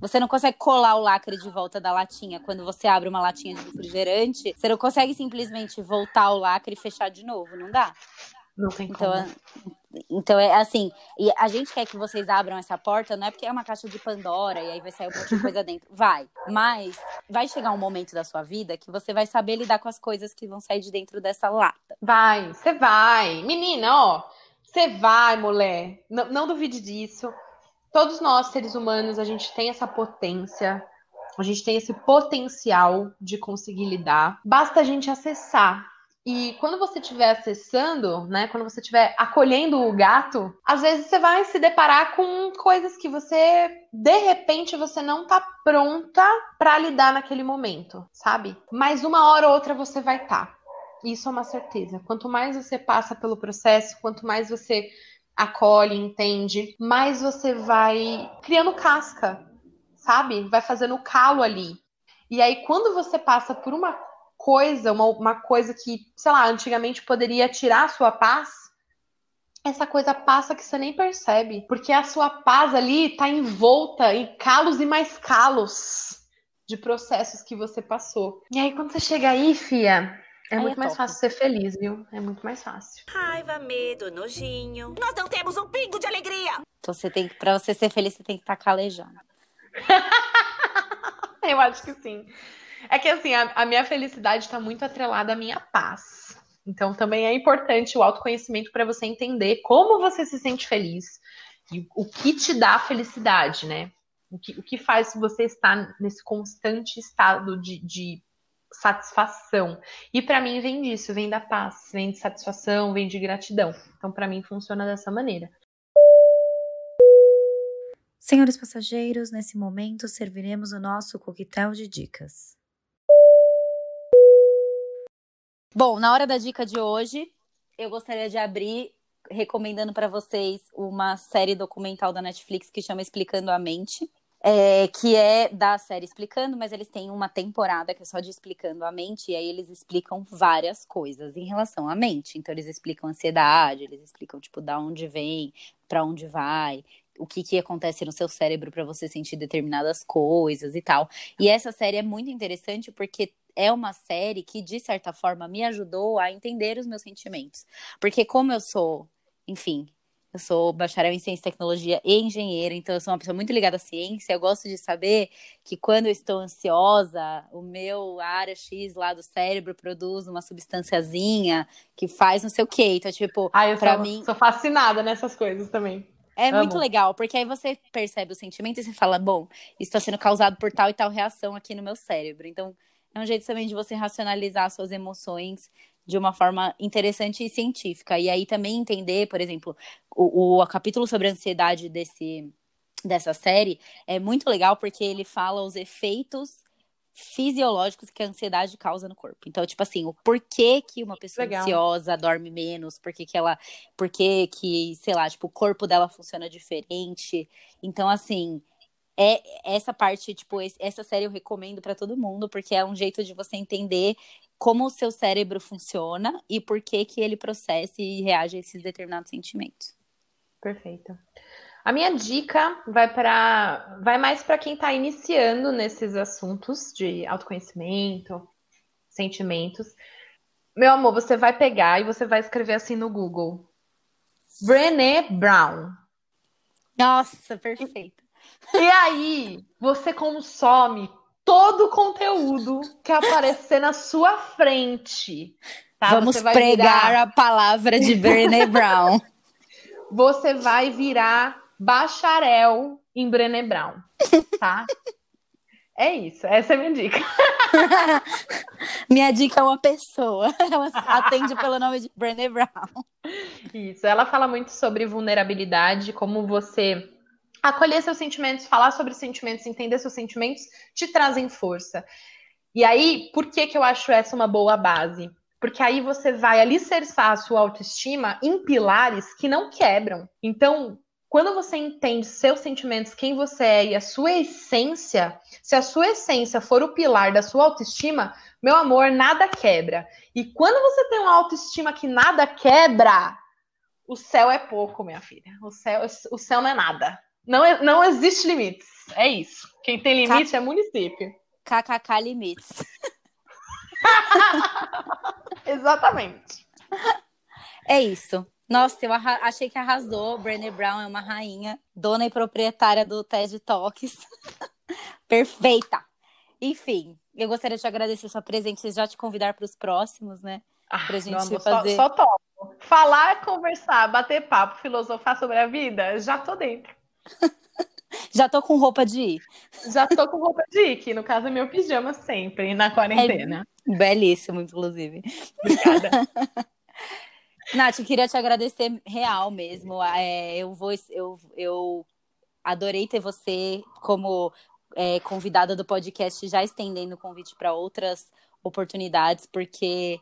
S1: Você não consegue colar o lacre de volta da latinha. Quando você abre uma latinha de refrigerante, você não consegue simplesmente voltar o lacre e fechar de novo. Não dá.
S2: Não tem
S1: então,
S2: como.
S1: É, então é assim, e a gente quer que vocês abram essa porta, não é porque é uma caixa de Pandora e aí vai sair um monte de coisa dentro. Vai. Mas vai chegar um momento da sua vida que você vai saber lidar com as coisas que vão sair de dentro dessa lata.
S2: Vai, você vai. Menina, ó, você vai, mulher. Não, não duvide disso. Todos nós, seres humanos, a gente tem essa potência, a gente tem esse potencial de conseguir lidar. Basta a gente acessar. E quando você estiver acessando, né, quando você estiver acolhendo o gato, às vezes você vai se deparar com coisas que você, de repente, você não tá pronta para lidar naquele momento, sabe? Mas uma hora ou outra você vai estar. Tá. Isso é uma certeza. Quanto mais você passa pelo processo, quanto mais você acolhe, entende, mais você vai criando casca, sabe? Vai fazendo calo ali. E aí, quando você passa por uma coisa, uma, uma coisa que, sei lá, antigamente poderia tirar a sua paz, essa coisa passa que você nem percebe. Porque a sua paz ali tá envolta em calos e mais calos de processos que você passou. E aí, quando você chega aí, fia, é aí muito é mais fácil ser feliz, viu? É muito mais fácil.
S4: Raiva, medo, nojinho. Nós não temos um pingo de alegria.
S1: Então você tem que, pra você ser feliz, você tem que estar tá calejando. *laughs*
S2: Eu acho que sim. É que assim, a, a minha felicidade está muito atrelada à minha paz. Então também é importante o autoconhecimento para você entender como você se sente feliz e o que te dá felicidade, né? O que, o que faz você estar nesse constante estado de, de satisfação. E para mim vem disso, vem da paz, vem de satisfação, vem de gratidão. Então para mim funciona dessa maneira.
S3: Senhores passageiros, nesse momento serviremos o nosso coquetel de dicas.
S1: Bom, na hora da dica de hoje, eu gostaria de abrir recomendando para vocês uma série documental da Netflix que chama Explicando a Mente. É, que é da série Explicando, mas eles têm uma temporada que é só de Explicando a Mente, e aí eles explicam várias coisas em relação à mente. Então, eles explicam ansiedade, eles explicam, tipo, da onde vem, para onde vai, o que, que acontece no seu cérebro para você sentir determinadas coisas e tal. E essa série é muito interessante porque é uma série que, de certa forma, me ajudou a entender os meus sentimentos. Porque, como eu sou, enfim, eu sou bacharel em ciência e tecnologia e engenheira, então eu sou uma pessoa muito ligada à ciência. Eu gosto de saber que quando eu estou ansiosa, o meu área X lá do cérebro produz uma substânciazinha que faz não sei o quê. Então, tipo,
S2: ah, eu
S1: pra
S2: sou,
S1: mim.
S2: sou fascinada nessas coisas também.
S1: É
S2: Amo.
S1: muito legal, porque aí você percebe o sentimento e você fala, bom, isso está sendo causado por tal e tal reação aqui no meu cérebro. Então, é um jeito também de você racionalizar suas emoções de uma forma interessante e científica. E aí também entender, por exemplo, o, o capítulo sobre a ansiedade desse, dessa série é muito legal porque ele fala os efeitos fisiológicos que a ansiedade causa no corpo. Então, tipo assim, o porquê que uma pessoa Legal. ansiosa dorme menos, porquê que ela, porquê que, sei lá, tipo, o corpo dela funciona diferente. Então, assim, é essa parte, tipo, essa série eu recomendo para todo mundo, porque é um jeito de você entender como o seu cérebro funciona e por que que ele processa e reage a esses determinados sentimentos.
S2: Perfeito. A minha dica vai para vai mais para quem está iniciando nesses assuntos de autoconhecimento, sentimentos. Meu amor, você vai pegar e você vai escrever assim no Google. Brené Brown.
S1: Nossa, perfeito.
S2: E aí, você consome todo o conteúdo que aparecer na sua frente. Tá?
S1: Vamos pregar
S2: virar-
S1: a palavra de Brené Brown. *laughs*
S2: Você vai virar bacharel em Brené Brown, tá? É isso, essa é a minha dica. *laughs*
S1: Minha dica é uma pessoa. Ela atende pelo nome de Brené Brown.
S2: Isso, ela fala muito sobre vulnerabilidade, como você acolher seus sentimentos, falar sobre sentimentos, entender seus sentimentos, te trazem força. E aí, por que que eu acho essa uma boa base? Porque aí você vai alicerçar a sua autoestima em pilares que não quebram. Então, quando você entende seus sentimentos, quem você é e a sua essência, se a sua essência for o pilar da sua autoestima, meu amor, nada quebra. E quando você tem uma autoestima que nada quebra, o céu é pouco, minha filha. O céu, o céu não é nada. Não, é- não existe limites. É isso. Quem tem limite é município.
S1: KKK Limites. *laughs*
S2: Exatamente.
S1: É isso. Nossa, eu achei que arrasou. Brené Brown é uma rainha, dona e proprietária do TED Talks. *laughs* Perfeita. Enfim, eu gostaria de agradecer sua presença e já te convidar para os próximos, né?
S2: Ah,
S1: Pra gente
S2: amor,
S1: fazer-
S2: Só, só topo. Falar, conversar, bater papo, filosofar sobre a vida, já tô dentro. *laughs*
S1: Já tô com roupa de ir.
S2: Já tô com roupa de ir, que no caso é meu pijama sempre, na quarentena.
S1: Belíssimo, inclusive.
S2: Obrigada. *laughs*
S1: Nath, eu queria te agradecer real mesmo. É, eu vou, eu, eu adorei ter você como é, convidada do podcast, já estendendo o convite para outras oportunidades, porque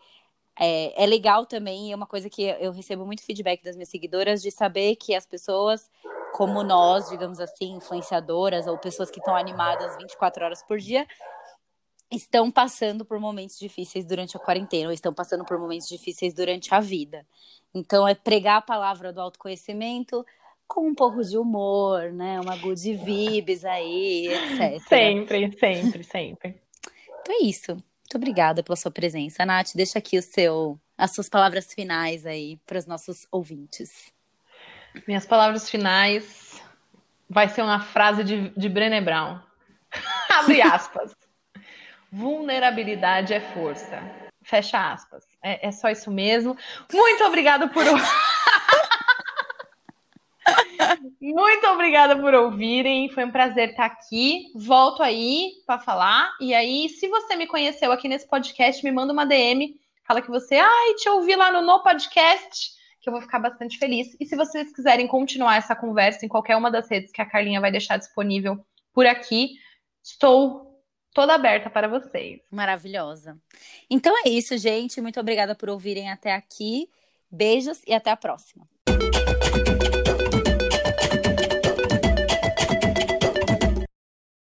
S1: é, é legal também, é uma coisa que eu recebo muito feedback das minhas seguidoras de saber que as pessoas como nós, digamos assim, influenciadoras ou pessoas que estão animadas 24 horas por dia, estão passando por momentos difíceis durante a quarentena, ou estão passando por momentos difíceis durante a vida. Então, é pregar a palavra do autoconhecimento com um pouco de humor, né? Uma good vibes aí, etc.
S2: sempre, sempre, sempre.
S1: Então é isso. Muito obrigada pela sua presença. Nath, deixa aqui o seu, as suas palavras finais aí para os nossos ouvintes.
S2: Minhas palavras finais vai ser uma frase de, de Brené Brown. *laughs* Abre aspas. Vulnerabilidade é força. Fecha aspas. É, é só isso mesmo. Muito obrigada por. *laughs* Muito obrigada por ouvirem. Foi um prazer estar aqui. Volto aí para falar. E aí, se você me conheceu aqui nesse podcast, me manda uma DM. Fala que você, ai, te ouvi lá no No Podcast, que eu vou ficar bastante feliz. E se vocês quiserem continuar essa conversa em qualquer uma das redes que a Carlinha vai deixar disponível por aqui, estou toda aberta para vocês.
S1: Maravilhosa. Então é isso, gente. Muito obrigada por ouvirem até aqui. Beijos e até a próxima.